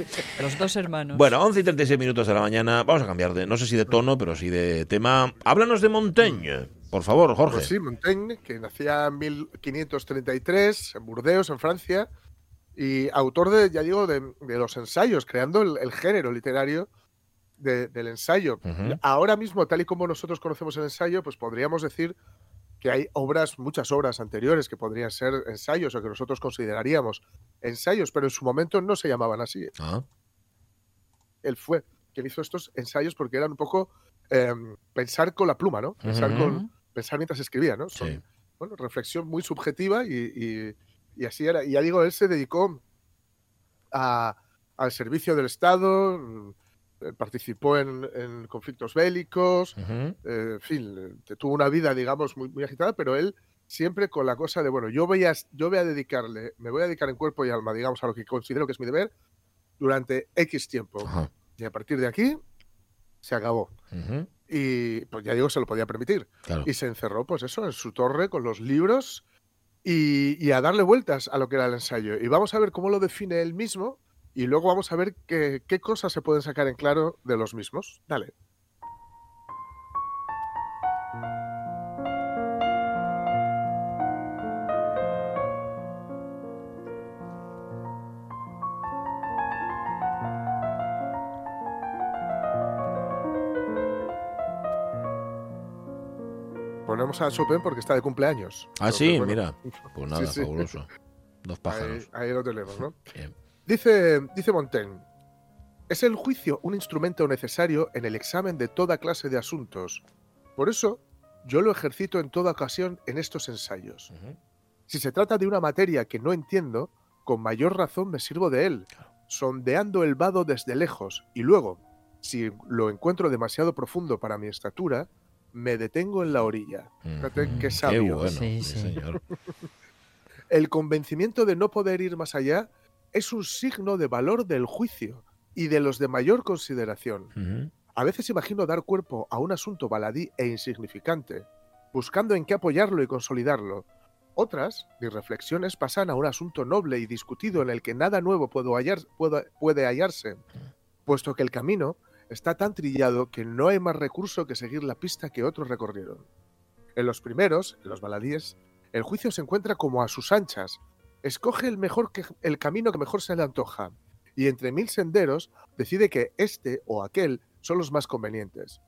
Los dos hermanos. Bueno, 11 y 36 minutos de la mañana. Vamos a cambiar de, no sé si de tono, pero sí de tema. Háblanos de Montaigne, por favor, Jorge. Pues sí, Montaigne, que nacía en 1533 en Burdeos, en Francia, y autor de, ya digo, de, de los ensayos, creando el, el género literario de- del ensayo. Ahora mismo, tal y como nosotros conocemos el ensayo, pues podríamos decir que hay obras, muchas obras anteriores que podrían ser ensayos o que nosotros consideraríamos ensayos, pero en su momento no se llamaban así. Ah, Él fue quien hizo estos ensayos porque eran un poco eh, pensar con la pluma, ¿no? Pensar, con, pensar mientras escribía, ¿no? Son, Sí. bueno, reflexión muy subjetiva y, y- y así era. Y ya digo, él se dedicó a- al servicio del Estado, eh, participó en, en conflictos bélicos, eh, en fin, eh, tuvo una vida, digamos, muy, muy agitada, pero él siempre con la cosa de, bueno, yo voy, a, yo voy a dedicarle, me voy a dedicar en cuerpo y alma, digamos, a lo que considero que es mi deber durante X tiempo. Ajá. Y a partir de aquí, se acabó. Ujú. Y pues ya digo, se lo podía permitir. Claro. Y se encerró, pues eso, en su torre con los libros y, y a darle vueltas a lo que era el ensayo. Y vamos a ver cómo lo define él mismo y luego vamos a ver qué, qué cosas se pueden sacar en claro de los mismos. Dale. Ponemos a Chopin porque está de cumpleaños. Ah, sí, bueno, mira. Pues nada, sí, sí. fabuloso. Dos pájaros. ahí lo tenemos, ¿no? Bien. Dice, dice Montaigne, es el juicio un instrumento necesario en el examen de toda clase de asuntos. Por eso, yo lo ejercito en toda ocasión en estos ensayos. Si se trata de una materia que no entiendo, con mayor razón me sirvo de él, sondeando el vado desde lejos, y luego, si lo encuentro demasiado profundo para mi estatura, me detengo en la orilla. Fíjate qué sabio. bueno, Sí, sí, sí. señor. El convencimiento de no poder ir más allá es un signo de valor del juicio y de los de mayor consideración. A veces imagino dar cuerpo a un asunto baladí e insignificante, buscando en qué apoyarlo y consolidarlo. Otras, mis reflexiones pasan a un asunto noble y discutido en el que nada nuevo puedo hallar- puedo- puede hallarse, puesto que el camino está tan trillado que no hay más recurso que seguir la pista que otros recorrieron. En los primeros, los baladíes, el juicio se encuentra como a sus anchas. Escoge el, mejor el camino que mejor se le antoja y entre mil senderos decide que este o aquel son los más convenientes.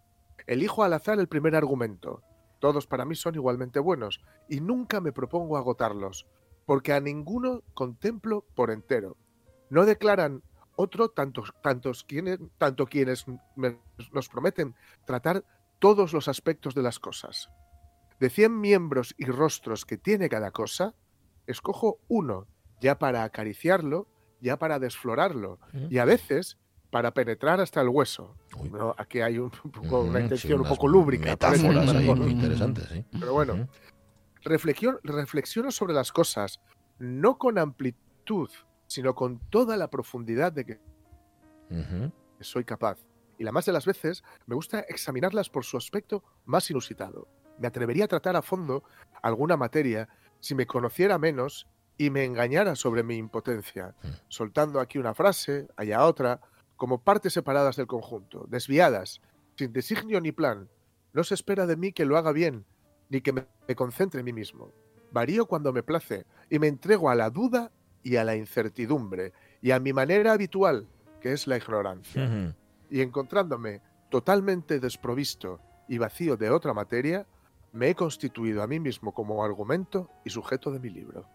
Elijo al azar el primer argumento. Todos para mí son igualmente buenos y nunca me propongo agotarlos, porque a ninguno contemplo por entero. No declaran otro tantos, tantos quienes, tanto quienes me- nos prometen tratar todos los aspectos de las cosas. De cien miembros y rostros que tiene cada cosa, escojo uno, ya para acariciarlo, ya para desflorarlo, y a veces para penetrar hasta el hueso. Aquí hay un, poco, Ujú, una sí, intención un poco lúbrica. Metáforas ahí muy interesantes, sí. Pero bueno, reflexiono sobre las cosas, no con amplitud, sino con toda la profundidad de que soy capaz. Y la más de las veces me gusta examinarlas por su aspecto más inusitado. Me atrevería a tratar a fondo alguna materia si me conociera menos y me engañara sobre mi impotencia, soltando aquí una frase, allá otra, como partes separadas del conjunto, desviadas, sin designio ni plan. No se espera de mí que lo haga bien, ni que me concentre en mí mismo. Varío cuando me place y me entrego a la duda y a la incertidumbre y a mi manera habitual, que es la ignorancia Ujú. y encontrándome totalmente desprovisto y vacío de otra materia, me he constituido a mí mismo como argumento y sujeto de mi libro.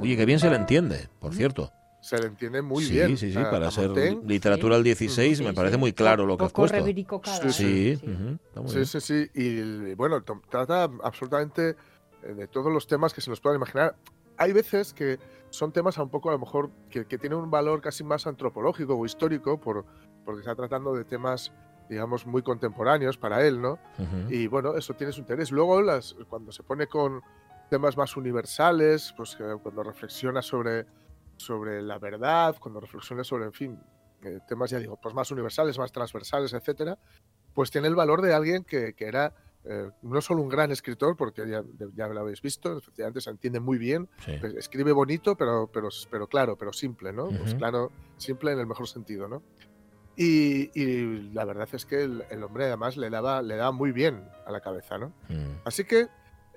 Oye, qué bien se le entiende, por cierto. Se le entiende muy sí, bien. Sí, sí, a- para ser Montaigne. literatura del 16 me Sí, parece sí. muy claro lo que has puesto. Sí, sí. ujú, está muy Sí, bien. sí, sí. Y bueno, trata absolutamente de todos los temas que se nos puedan imaginar. Hay veces que son temas a un poco, a lo mejor, que, que tienen un valor casi más antropológico o histórico, por, porque está tratando de temas, digamos, muy contemporáneos para él, ¿no? Ujú. Y bueno, eso tiene su interés. Luego, las, cuando se pone con temas más universales, pues que cuando reflexiona sobre, sobre la verdad, cuando reflexiona sobre, en fin, eh, temas, ya digo, pues más universales, más transversales, etcétera, pues tiene el valor de alguien que, que era eh, no solo un gran escritor, porque ya, ya lo habéis visto, efectivamente se entiende muy bien, Sí. pues, escribe bonito, pero, pero, pero claro, pero simple, ¿no? Pues Ujú. claro, simple en el mejor sentido, ¿no? Y, y la verdad es que el, el hombre además le daba, le daba muy bien a la cabeza, ¿no? Mm. Así que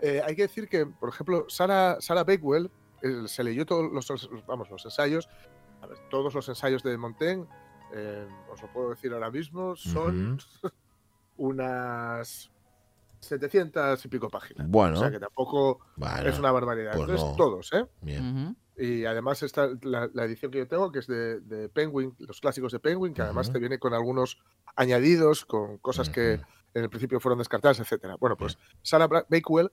eh, hay que decir que, por ejemplo, Sarah, Sarah Bakewell eh, se leyó todos los, vamos, los ensayos, a ver, todos los ensayos de Montaigne, eh, os lo puedo decir ahora mismo, son unas 700 y pico páginas. Bueno. O sea que tampoco Bueno, es una barbaridad. pues Entonces, no. todos, ¿eh? Bien. Ujú. Y además está la, la edición que yo tengo, que es de, de Penguin, los clásicos de Penguin, que además Ujú. te viene con algunos añadidos, con cosas que Ujú. en el principio fueron descartadas, etcétera. Bueno, pues Sarah Bakewell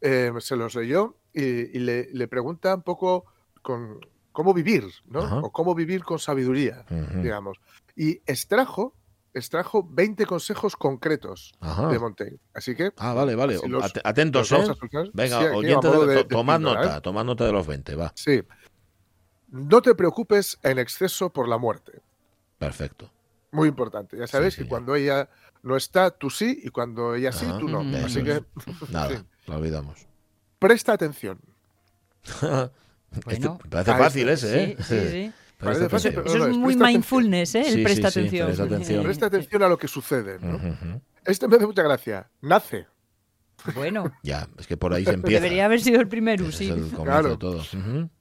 eh, se los leyó y, y le, le pregunta un poco con cómo vivir, ¿no? O cómo vivir con sabiduría, digamos. Y extrajo, extrajo 20 consejos concretos Ajá. de Montaigne. Así que Ah, vale, vale. Los- Atentos, los ¿eh? Venga, Sí, oyentes, de- de- to- de tomad nota, ¿eh? tomad nota de los 20, va. sí. No te preocupes en exceso por la muerte. Perfecto. Muy importante. Ya sabes Sí, que cuando ella no está, tú sí, y cuando ella sí, Ajá. tú no. Así que. Nada, Sí. lo olvidamos. presta atención. Bueno. Este- parece Ah, fácil este- ese, ¿eh? Sí, sí, sí. Parece Parece fácil, pero Eso no, es es muy mindfulness, ¿eh? El Sí, presta sí, sí, atención. presta atención. Presta atención a lo que sucede. ¿no? Este me hace mucha gracia. Nace. Bueno, Ya, es que por ahí se empieza. debería haber sido el primero, Ese sí. Es el comienzo Claro. de todo.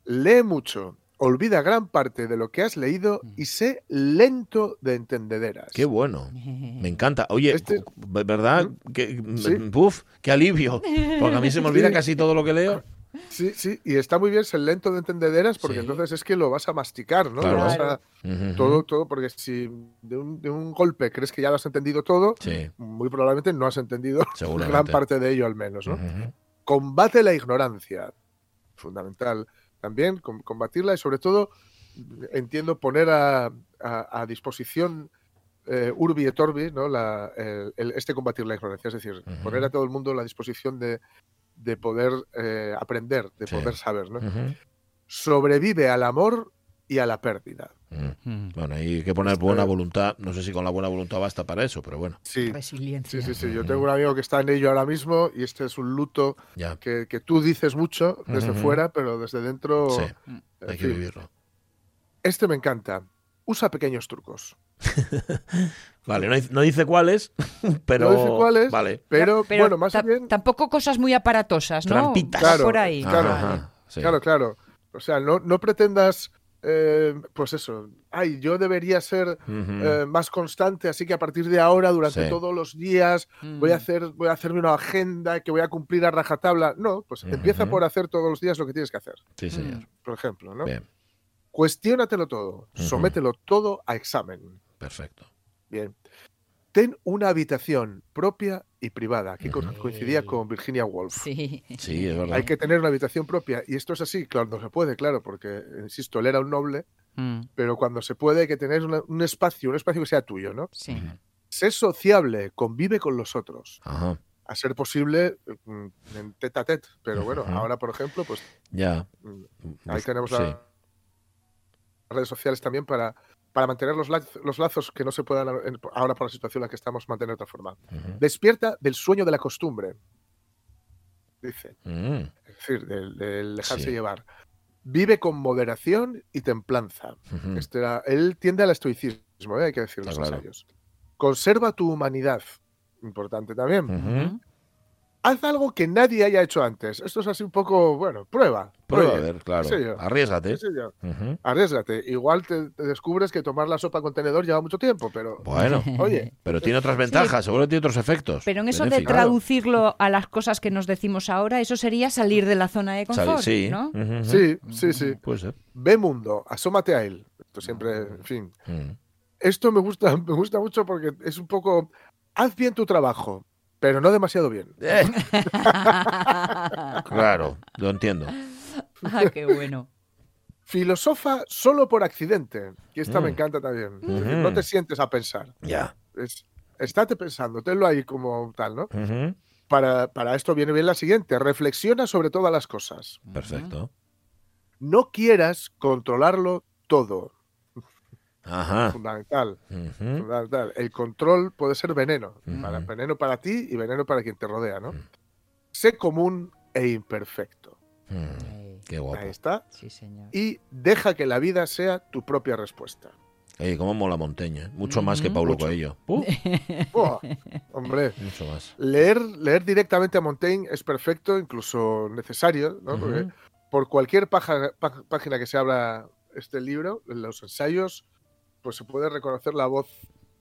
Lee mucho. Olvida gran parte de lo que has leído y sé lento de entendederas. Qué bueno. Me encanta. Oye, Este- ¿verdad? Que, Sí. Uf, qué alivio. Porque a mí se me olvida Sí. casi todo lo que leo. Sí, sí, y está muy bien ser lento de entendederas porque Sí. entonces es que lo vas a masticar, ¿no? Claro. Lo vas a- Ujú. todo, todo, porque si de un, de un golpe crees que ya lo has entendido todo, Sí, muy probablemente no has entendido gran parte de ello al menos, ¿no? Combate la ignorancia, fundamental. También com- combatirla y sobre todo, entiendo, poner a, a- a disposición eh, Urbi et Orbi, ¿no? La- el- el- este combatir la ignorancia, es decir, poner a todo el mundo a la disposición de, de poder eh, aprender, de Sí. poder saber, ¿no? Sobrevive al amor y a la pérdida. Mm. Mm. Bueno, hay que poner buena voluntad. No sé si con la buena voluntad basta para eso, pero bueno, Sí, Resiliencia. sí, sí, sí. Yo tengo un amigo que está en ello ahora mismo y este es un luto ya. que, que tú dices mucho desde fuera, pero desde dentro... Sí, hay que fin. vivirlo. Este me encanta. Usa pequeños trucos. Vale, no, dice- no dice cuáles, pero. No dice cuáles, Vale. pero, Pero bueno, más bien... Tampoco cosas muy aparatosas, ¿no? Trampitas. Claro, por ahí. claro. Vale. Ajá, sí. Claro, claro. O sea, no, no pretendas, eh, pues eso, ay, yo debería ser eh, más constante, así que a partir de ahora, durante Sí. todos los días, voy a Mm. hacer, voy a hacerme una agenda que voy a cumplir a rajatabla. No, pues empieza por hacer todos los días lo que tienes que hacer, Sí, señor. por ejemplo, ¿no? Bien, Cuestiónatelo todo, somételo todo a examen. perfecto. Bien. Ten una habitación propia y privada. Aquí co- coincidía con Virginia Woolf. Sí. Sí, es verdad. Hay que tener una habitación propia. Y esto es así, claro, no se puede, claro, porque, insisto, él era un noble, Mm, pero cuando se puede hay que tener una- un espacio, un espacio que sea tuyo, ¿no? sí. Sé sociable, convive con los otros. Ajá, A ser posible, mm, en tete a tete. Pero bueno, ahora, por ejemplo, pues ya. mm, ahí tenemos sí. las redes sociales también para, para mantener los, laz- los lazos que no se puedan ahora por la situación en la que estamos mantener de otra forma. Despierta del sueño de la costumbre. Dice. Mm, Es decir, del, del dejarse Sí. llevar. Vive con moderación y templanza. Este era- él tiende al estoicismo, ¿eh? hay que decir los claro. ensayos. Conserva tu humanidad. Importante también. Haz algo que nadie haya hecho antes. Esto es así un poco, bueno, prueba. Prueba a ver, claro. qué sé yo, Arriesgate. qué sé yo. Ujú. Arriesgate. Igual te, te descubres que tomar la sopa con tenedor lleva mucho tiempo, pero Bueno, oye, pero tiene otras ventajas, seguro que tiene otros efectos. Pero en eso de traducirlo a las cosas que nos decimos ahora, eso sería salir de la zona de confort, sí. ¿no? sí, sí, sí. Puede ser. Ve mundo, asómate a él. Esto siempre, en fin. Mm. Esto me gusta, me gusta mucho porque es un poco, haz bien tu trabajo, pero no demasiado bien. Eh, claro, lo entiendo. ah, qué bueno. Filosofa solo por accidente, que esta me Mm. encanta también. Decir. No te sientes a pensar. Ya. Es, estate pensando, tenlo ahí como tal, ¿no? Para, para esto viene bien la siguiente. Reflexiona sobre todas las cosas. Perfecto. No quieras controlarlo todo. Ajá. Fundamental. Fundamental. El control puede ser veneno. Para, veneno para ti y veneno para quien te rodea, ¿no? Sé común e imperfecto. Qué guapo. Ahí está. Sí, señor. Y deja que la vida sea tu propia respuesta. Ey, cómo mola Monteña. ¿eh? Mucho más que. Paulo Mucho. Coelho. Uh, hombre, mucho más. leer, leer directamente a Montaigne es perfecto, incluso necesario, ¿no? Porque por cualquier paja- página que se abra este libro, los ensayos, pues se puede reconocer la voz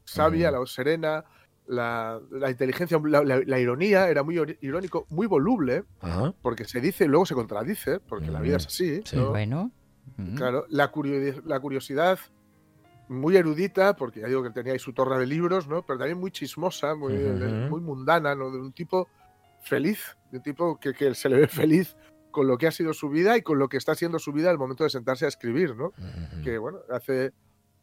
sabia, Ujú. la voz serena, la, la inteligencia, la, la- la ironía, era muy irónico, muy voluble, Ajá. porque se dice y luego se contradice, porque la vida es así. Sí. ¿no? Bueno, Claro, la, la curiosidad muy erudita, porque ya digo que tenía ahí su torre de libros, ¿no? Pero también muy chismosa, muy, muy mundana, ¿no? De un tipo feliz, de un tipo que, que se le ve feliz con lo que ha sido su vida y con lo que está siendo su vida al momento de sentarse a escribir, ¿no? Que bueno, hace,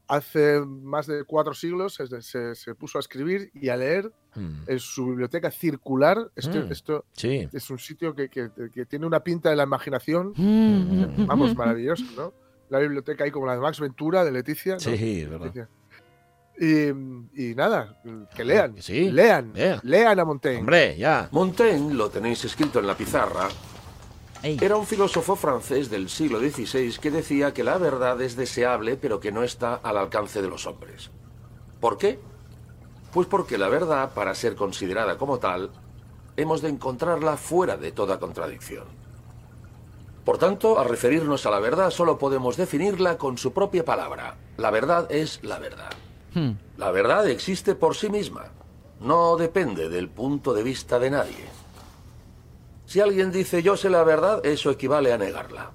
hace más de cuatro siglos se, se- se puso a escribir y a leer Mm. en su biblioteca circular. Este- Mm. Esto Sí. es un sitio que, que- que tiene una pinta de la imaginación, Mm. vamos, maravilloso, ¿no? La biblioteca ahí como la de Max Ventura, de Leticia. ¿no? Sí, verdad. Leticia. Y, y nada, que lean, sí. lean, Lea. lean a Montaigne. Hombre, ya. Montaigne, lo tenéis escrito en la pizarra, era un filósofo francés del siglo XVI que decía que la verdad es deseable pero que no está al alcance de los hombres. ¿Por qué? Pues porque la verdad, para ser considerada como tal, hemos de encontrarla fuera de toda contradicción. Por tanto, al referirnos a la verdad solo podemos definirla con su propia palabra. La verdad es la verdad. La verdad existe por sí misma. No depende del punto de vista de nadie. Si alguien dice yo sé la verdad, eso equivale a negarla.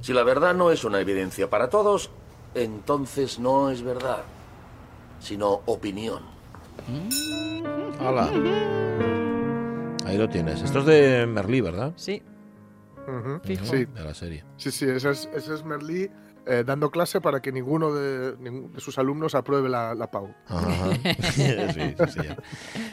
Si la verdad no es una evidencia para todos, entonces no es verdad, sino opinión. Hala. Ahí lo tienes. Esto es de Merlí, ¿verdad? Sí. Ujú, Fijo. Sí, De la serie. sí, sí, ese es, ese es Merlí eh, dando clase para que ninguno de, ningún de sus alumnos apruebe la, la PAU. Ajá. sí, sí, sí.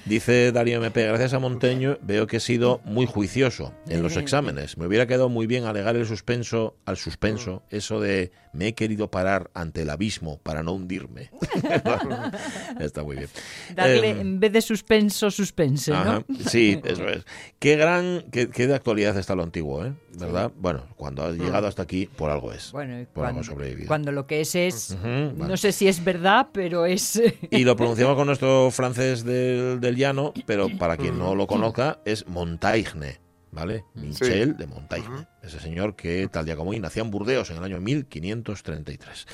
Dice Darío MP, gracias a Monteño veo que he sido muy juicioso en los exámenes. Me hubiera quedado muy bien alegar el suspenso al suspenso, eso de me he querido parar ante el abismo para no hundirme. Está muy bien. Darle, Em, en vez de suspenso, suspense, ¿no? Sí, eso es. Qué gran, qué, qué de actualidad está lo antiguo, ¿eh? ¿Verdad? Bueno, cuando has llegado hasta aquí, por algo es. Bueno, y por algo cuando, has sobrevivido. cuando lo que es es, no vale. sé si es verdad, pero es... Y lo pronunciamos con nuestro francés del, del llano, pero para quien no lo conozca, es Montaigne, ¿vale? Michel de Montaigne. Ese señor que, tal día como hoy, nació en Burdeos en el año 1533.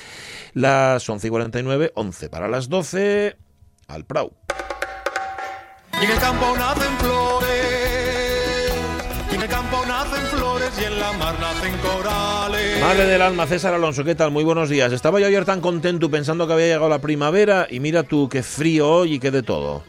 Las 11 y 49, 11 para las 12, al Prau. Y en el campo nacen flores, el campo nacen flores, y en la mar nacen corales. Madre del alma, César Alonso, ¿qué tal? Muy buenos días. Estaba yo ayer tan contento pensando que había llegado la primavera y mira tú qué frío hoy y qué de todo.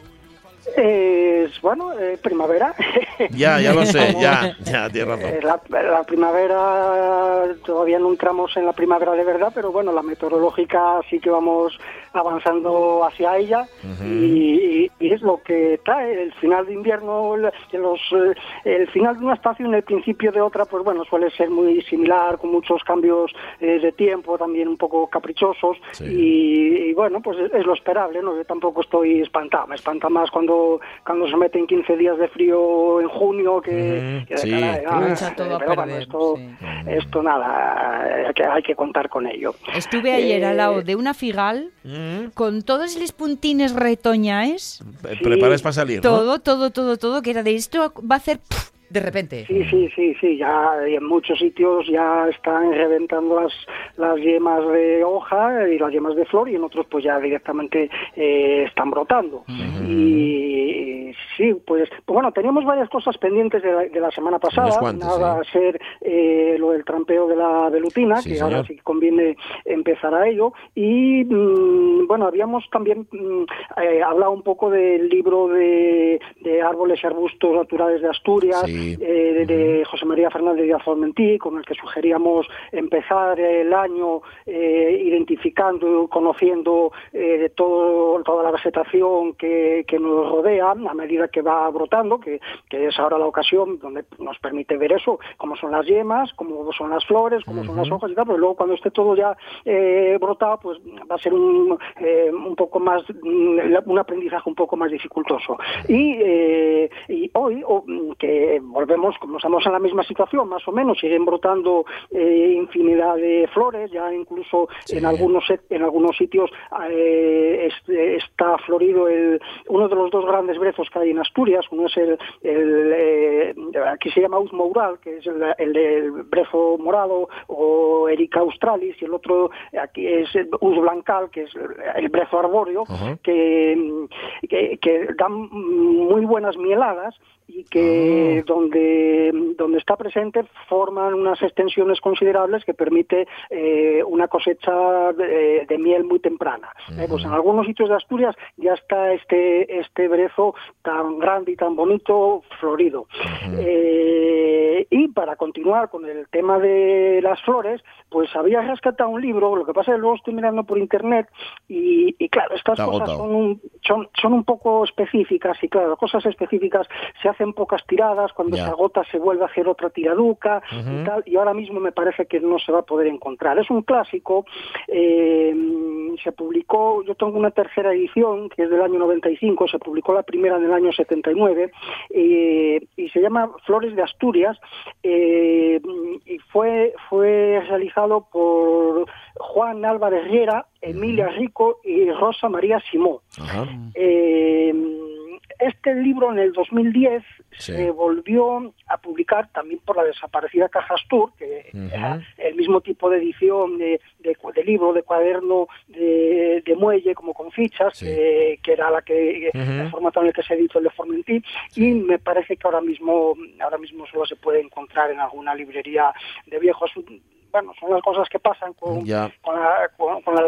Es, bueno, eh, primavera. Ya, ya lo sé, ya, ya, tienes razón. Eh, La, la primavera, todavía no entramos en la primavera de verdad, pero bueno, la meteorológica sí que vamos avanzando hacia ella y, y es lo que trae el final de invierno, el, los, eh, el final de una estación y el principio de otra, pues bueno, suele ser muy similar, con muchos cambios eh, de tiempo, también un poco caprichosos y, y bueno, pues es, es lo esperable, ¿no? Yo tampoco estoy espantado, me espanta más cuando, cuando se meten 15 días de frío en junio que, sí. caray, ah, todo a bueno, esto, esto nada, hay que, hay que contar con ello. Estuve ayer Eh, al lado de una figal con todos los puntines retoñaes. Pre- Prepares para salir, ¿no? Todo, todo, todo, todo, que era de esto va a hacer ¡puf! De repente. Sí, sí, sí, sí, ya en muchos sitios ya están reventando las, las yemas de hoja y las yemas de flor y en otros pues ya directamente eh, están brotando. Y sí, pues, pues bueno, teníamos varias cosas pendientes de la, de la semana pasada. Unas cuantas, Nada a ser eh, lo del trampeo de la velutina, Sí, que señor. ahora sí conviene empezar a ello. Y mm, bueno, habíamos también mm, eh, hablado un poco del libro de, de árboles y arbustos naturales de Asturias, Sí. Eh, de, de José María Fernández Díaz Formentí, con el que sugeríamos empezar el año eh, identificando, conociendo eh, todo, toda la vegetación que, que nos rodea a medida que va brotando, que, que es ahora la ocasión donde nos permite ver eso, cómo son las yemas, cómo son las flores, cómo son las hojas y tal, pero luego cuando esté todo ya eh, brotado, pues va a ser un, eh, un poco más, un aprendizaje un poco más dificultoso. Y, eh, y hoy, o, mm, que volvemos, como estamos en la misma situación, más o menos, siguen brotando eh, infinidad de flores, ya incluso en algunos en algunos sitios eh, es- está florido el, uno de los dos grandes brezos que hay en Asturias, uno es el, el, eh, aquí se llama Uz Moural, que es el, el del brezo morado, o Erica australis, y el otro aquí es el Uz Blancal, que es el, el brezo arbóreo, Ajá. que, que, que dan muy buenas mieladas y que donde, donde está presente forman unas extensiones considerables que permite eh, una cosecha de, de miel muy temprana. Eh, pues en algunos sitios de Asturias ya está este, este brezo tan grande y tan bonito florido. Eh, y para continuar con el tema de las flores, pues había rescatado un libro, lo que pasa es que luego estoy mirando por internet y, y claro, estas Está cosas son, son un poco específicas y claro, cosas específicas se hacen pocas tiradas, cuando Ya. se agota se vuelve a hacer otra tiraduca y tal, y ahora mismo me parece que no se va a poder encontrar. Es un clásico, eh, se publicó, yo tengo una tercera edición que es del año 95, se publicó la primera en el año 79 eh, y se llama Flores de Asturias eh, y fue, fue realizado por Juan Álvarez Riera, Emilia Rico y Rosa María Simó. Ajá. Eh, este libro en el 2010 Sí. se volvió a publicar también por la desaparecida Cajas Tour, que era el mismo tipo de edición de, de, de libro, de cuaderno, de, de muelle, como con fichas, eh, que era la que Ujú. el formato en el que se editó el de Formentí, y me parece que ahora mismo, ahora mismo solo se puede encontrar en alguna librería de viejos. Bueno, son las cosas que pasan con, con, la, con, con la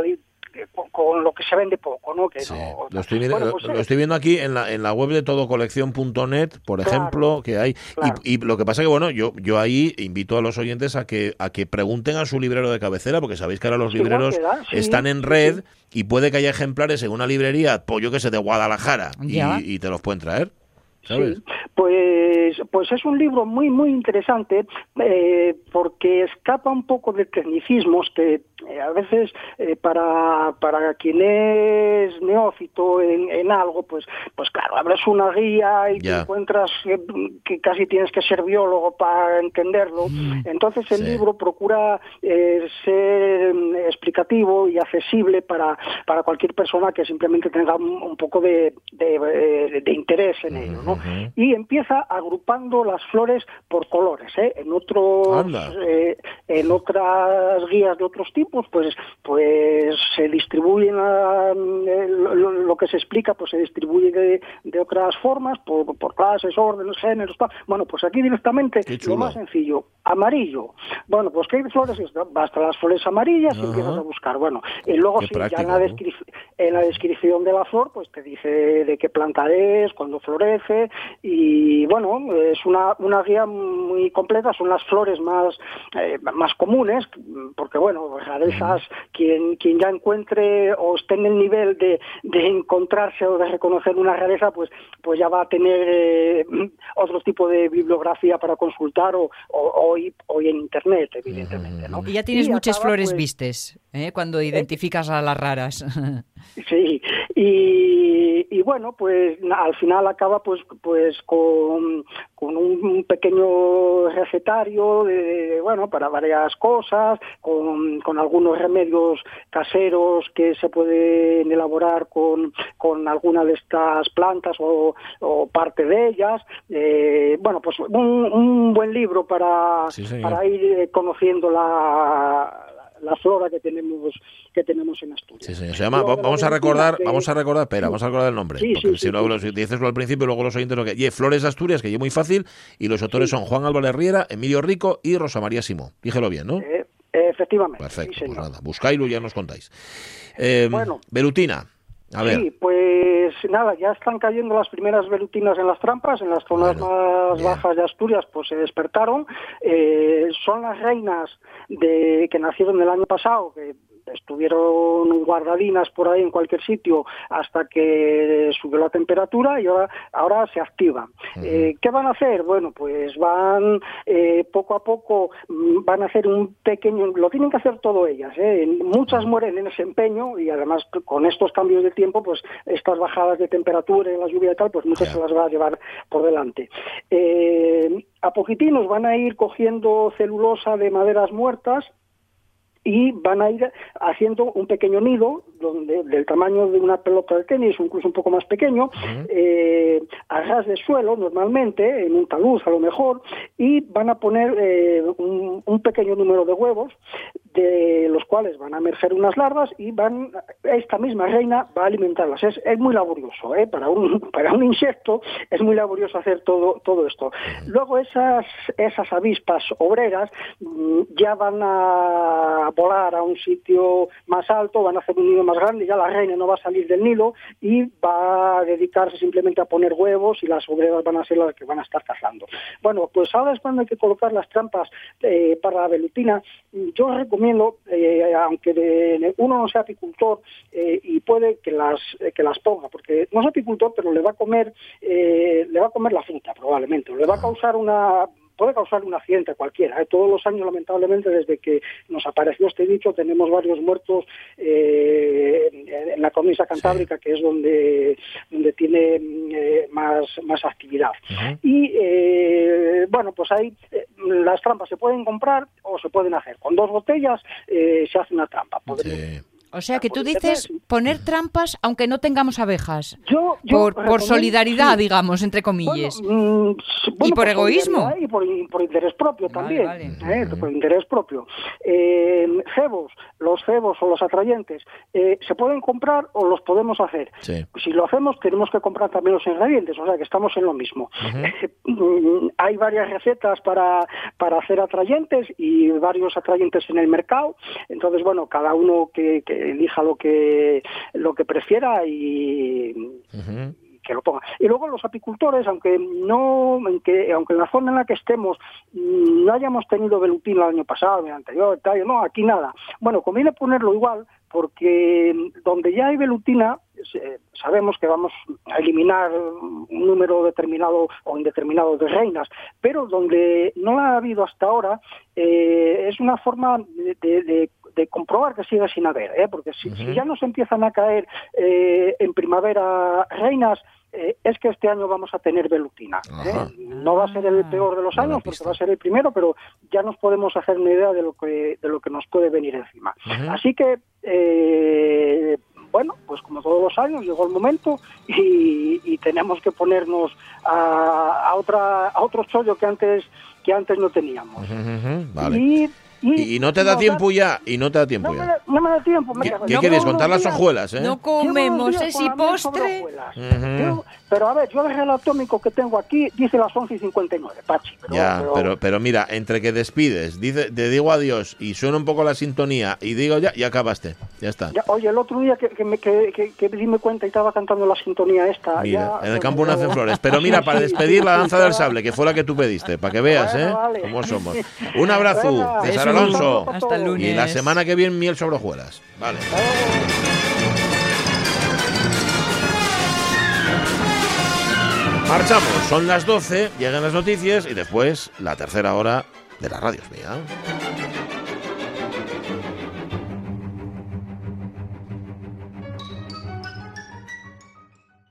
con- lo que se vende poco, ¿no? Que no- Lo estoy, Bueno, lo- pues, lo estoy viendo aquí en la, en la web de todocolección.net, por ejemplo, que hay. Y, y lo que pasa que, bueno, yo, yo ahí invito a los oyentes a que, a que pregunten a su librero de cabecera, porque sabéis que ahora los libreros que da, sí, están en sí, red y puede que haya ejemplares en una librería, pues yo que sé, de Guadalajara, y, te los pueden traer. ¿Sabes? Sí, pues, pues es un libro muy, muy interesante eh, porque escapa un poco de tecnicismos que eh, a veces eh, para, para quien es neófito en, en algo, pues, pues claro, abres una guía y te encuentras que, que casi tienes que ser biólogo para entenderlo. Entonces el libro procura eh, ser mm, explicativo y accesible para, para cualquier persona que simplemente tenga un, un poco de, de, de interés en ello. ¿no? Y empieza agrupando las flores por colores. En otros en otras guías de otros tipos, pues pues se distribuyen a- eh, lo, que se explica, pues se distribuye de, de otras formas, por, por clases, órdenes, géneros, tal. Bueno, pues aquí directamente lo más sencillo, amarillo. Bueno, pues ¿qué flores? es? Basta las flores amarillas y empiezas a buscar. Bueno, y luego sí, ya en la, ¿no? en la descripción de la flor, pues te dice de qué planta es, cuándo florece y bueno, es una, una guía muy completa, son las flores más, eh, más comunes, porque bueno, rarezas, quien, quien ya encuentre o esté en el nivel de, de encontrarse o de reconocer una rareza, pues, pues ya va a tener eh, otro tipo de bibliografía para consultar o, o, hoy, hoy en internet, evidentemente. ¿no? Y ya tienes Y muchas acaba, flores pues, vistes, ¿eh? cuando identificas a las raras. Sí, y, y bueno, pues al final acaba pues pues con, con un, pequeño recetario de, bueno para varias cosas, con, con algunos remedios caseros que se pueden elaborar con, con alguna de estas plantas o, o parte de ellas. Eh, bueno, pues un, un buen libro para, Sí, para ir eh, conociendo la, la flora que tenemos que tenemos en Asturias. Sí, señor. Se llama, Luego va- de vamos a recordar, que- vamos a recordar, espera, vamos a recordar el nombre. Sí, porque si no, sí. los- dices al principio y luego los oyentes lo que. Y Flores de Asturias, que yo muy fácil, y los autores son Juan Álvarez Riera, Emilio Rico y Rosa María Simó. Dígelo bien, ¿no? Eh, efectivamente. Perfecto, pues nada, buscáislo y ya nos contáis. Eh, Bueno. Velutina, a ver. Sí, pues nada, ya están cayendo las primeras velutinas en las trampas, en las zonas más bajas de Asturias, pues se despertaron. Eh, son las reinas de que nacieron el año pasado, que estuvieron guardadinas por ahí en cualquier sitio hasta que subió la temperatura y ahora, ahora se activan. Eh, ¿Qué van a hacer? Bueno, pues van eh, poco a poco, mm, van a hacer un pequeño, lo tienen que hacer todo ellas, ¿eh? muchas mueren en ese empeño y además con estos cambios de tiempo, pues estas bajadas de temperatura y la lluvia y tal, pues muchas se las va a llevar por delante. Eh, a poquitinos van a ir cogiendo celulosa de maderas muertas y van a ir haciendo un pequeño nido donde del tamaño de una pelota de tenis, o incluso un poco más pequeño, eh, a ras de suelo normalmente, en un talud a lo mejor, y van a poner eh, un, un pequeño número de huevos de los cuales van a emerger unas larvas y van esta misma reina va a alimentarlas. Es, es muy laborioso, ¿eh? para un para un insecto es muy laborioso hacer todo todo esto. Luego esas esas avispas obreras mm, ya van a volar a un sitio más alto, van a hacer un nido más grande, ya la reina no va a salir del nido y va a dedicarse simplemente a poner huevos y las obreras van a ser las que van a estar cazando. Bueno, pues ahora es cuando hay que colocar las trampas eh, para la velutina. Yo recomiendo, eh, aunque de- uno no sea apicultor eh, y puede que las eh, que las ponga, porque no es apicultor, pero le va a comer eh, le va a comer la fruta probablemente, o le va a causar una puede causar un accidente a cualquiera. ¿eh? Todos los años, lamentablemente, desde que nos apareció este bicho, tenemos varios muertos eh, en la cornisa cantábrica, que es donde, donde tiene eh, más, más actividad. Y eh, bueno, pues ahí eh, las trampas se pueden comprar o se pueden hacer. Con dos botellas eh, se hace una trampa. Podemos- O sea que tú dices poner trampas aunque no tengamos abejas. Yo- yo por, solidaridad, sí. digamos, entre comillas. Mm, y bueno, por egoísmo. solidaridad Y por, por interés propio también. vale. ¿eh? Por interés propio. Eh, cebos, los cebos o los atrayentes, eh, ¿se pueden comprar o los podemos hacer? Sí. Si lo hacemos, tenemos que comprar también los ingredientes, o sea que estamos en lo mismo. Mm, Hay varias recetas para, para hacer atrayentes y varios atrayentes en el mercado. Entonces, bueno, cada uno que, que elija lo que, lo que prefiera y, que lo ponga. Y luego los apicultores, aunque no, aunque, aunque en la zona en la que estemos mm, no hayamos tenido velutino el año pasado, el anterior, tal, no, aquí nada. Bueno, conviene ponerlo igual porque donde ya hay velutina sabemos que vamos a eliminar un número determinado o indeterminado de reinas, pero donde no la ha habido hasta ahora eh, es una forma de, de- de- comprobar que sigue sin haber, ¿eh? porque si, si ya nos empiezan a caer eh, en primavera reinas, eh, es que este año vamos a tener velutina. ¿eh? No va a ser el peor de los años, porque va a ser el primero, pero ya nos podemos hacer una idea de lo que, de lo que nos puede venir encima. Así que, eh, bueno, pues como todos los años, llegó el momento y, y tenemos que ponernos a, a otra, a otro chollo que antes, que antes no teníamos. Vale. Y, Y, y no te da tiempo ya, y no te da tiempo no me, ya. da, no me da tiempo. ¿Qué, mira, qué llevo ¿Contar las hojuelas, eh? No comemos ese postre. Yo- pero a ver, yo el atómico que tengo aquí dice las 11 y 59, Pachi. Pero, Ya, pero- pero, pero mira, entre que despides, dice, te digo adiós y suena un poco la sintonía y digo ya, ya acabaste. Ya está. ya, oye, el otro día que, que, me, que, que, que me di me cuenta y estaba cantando la sintonía esta. Mira, ya- en el campo nacen flores. Pero mira, para despedir la danza del sable, que fue la que tú pediste, para que veas, ¿eh? Vale. Cómo somos. Un abrazo, Venga, Alonso. Hasta el todos. lunes. Y la semana que viene, miel sobre hojuelas. Vale. Marchamos, son las 12, llegan las noticias y después la tercera hora de la radio es mía.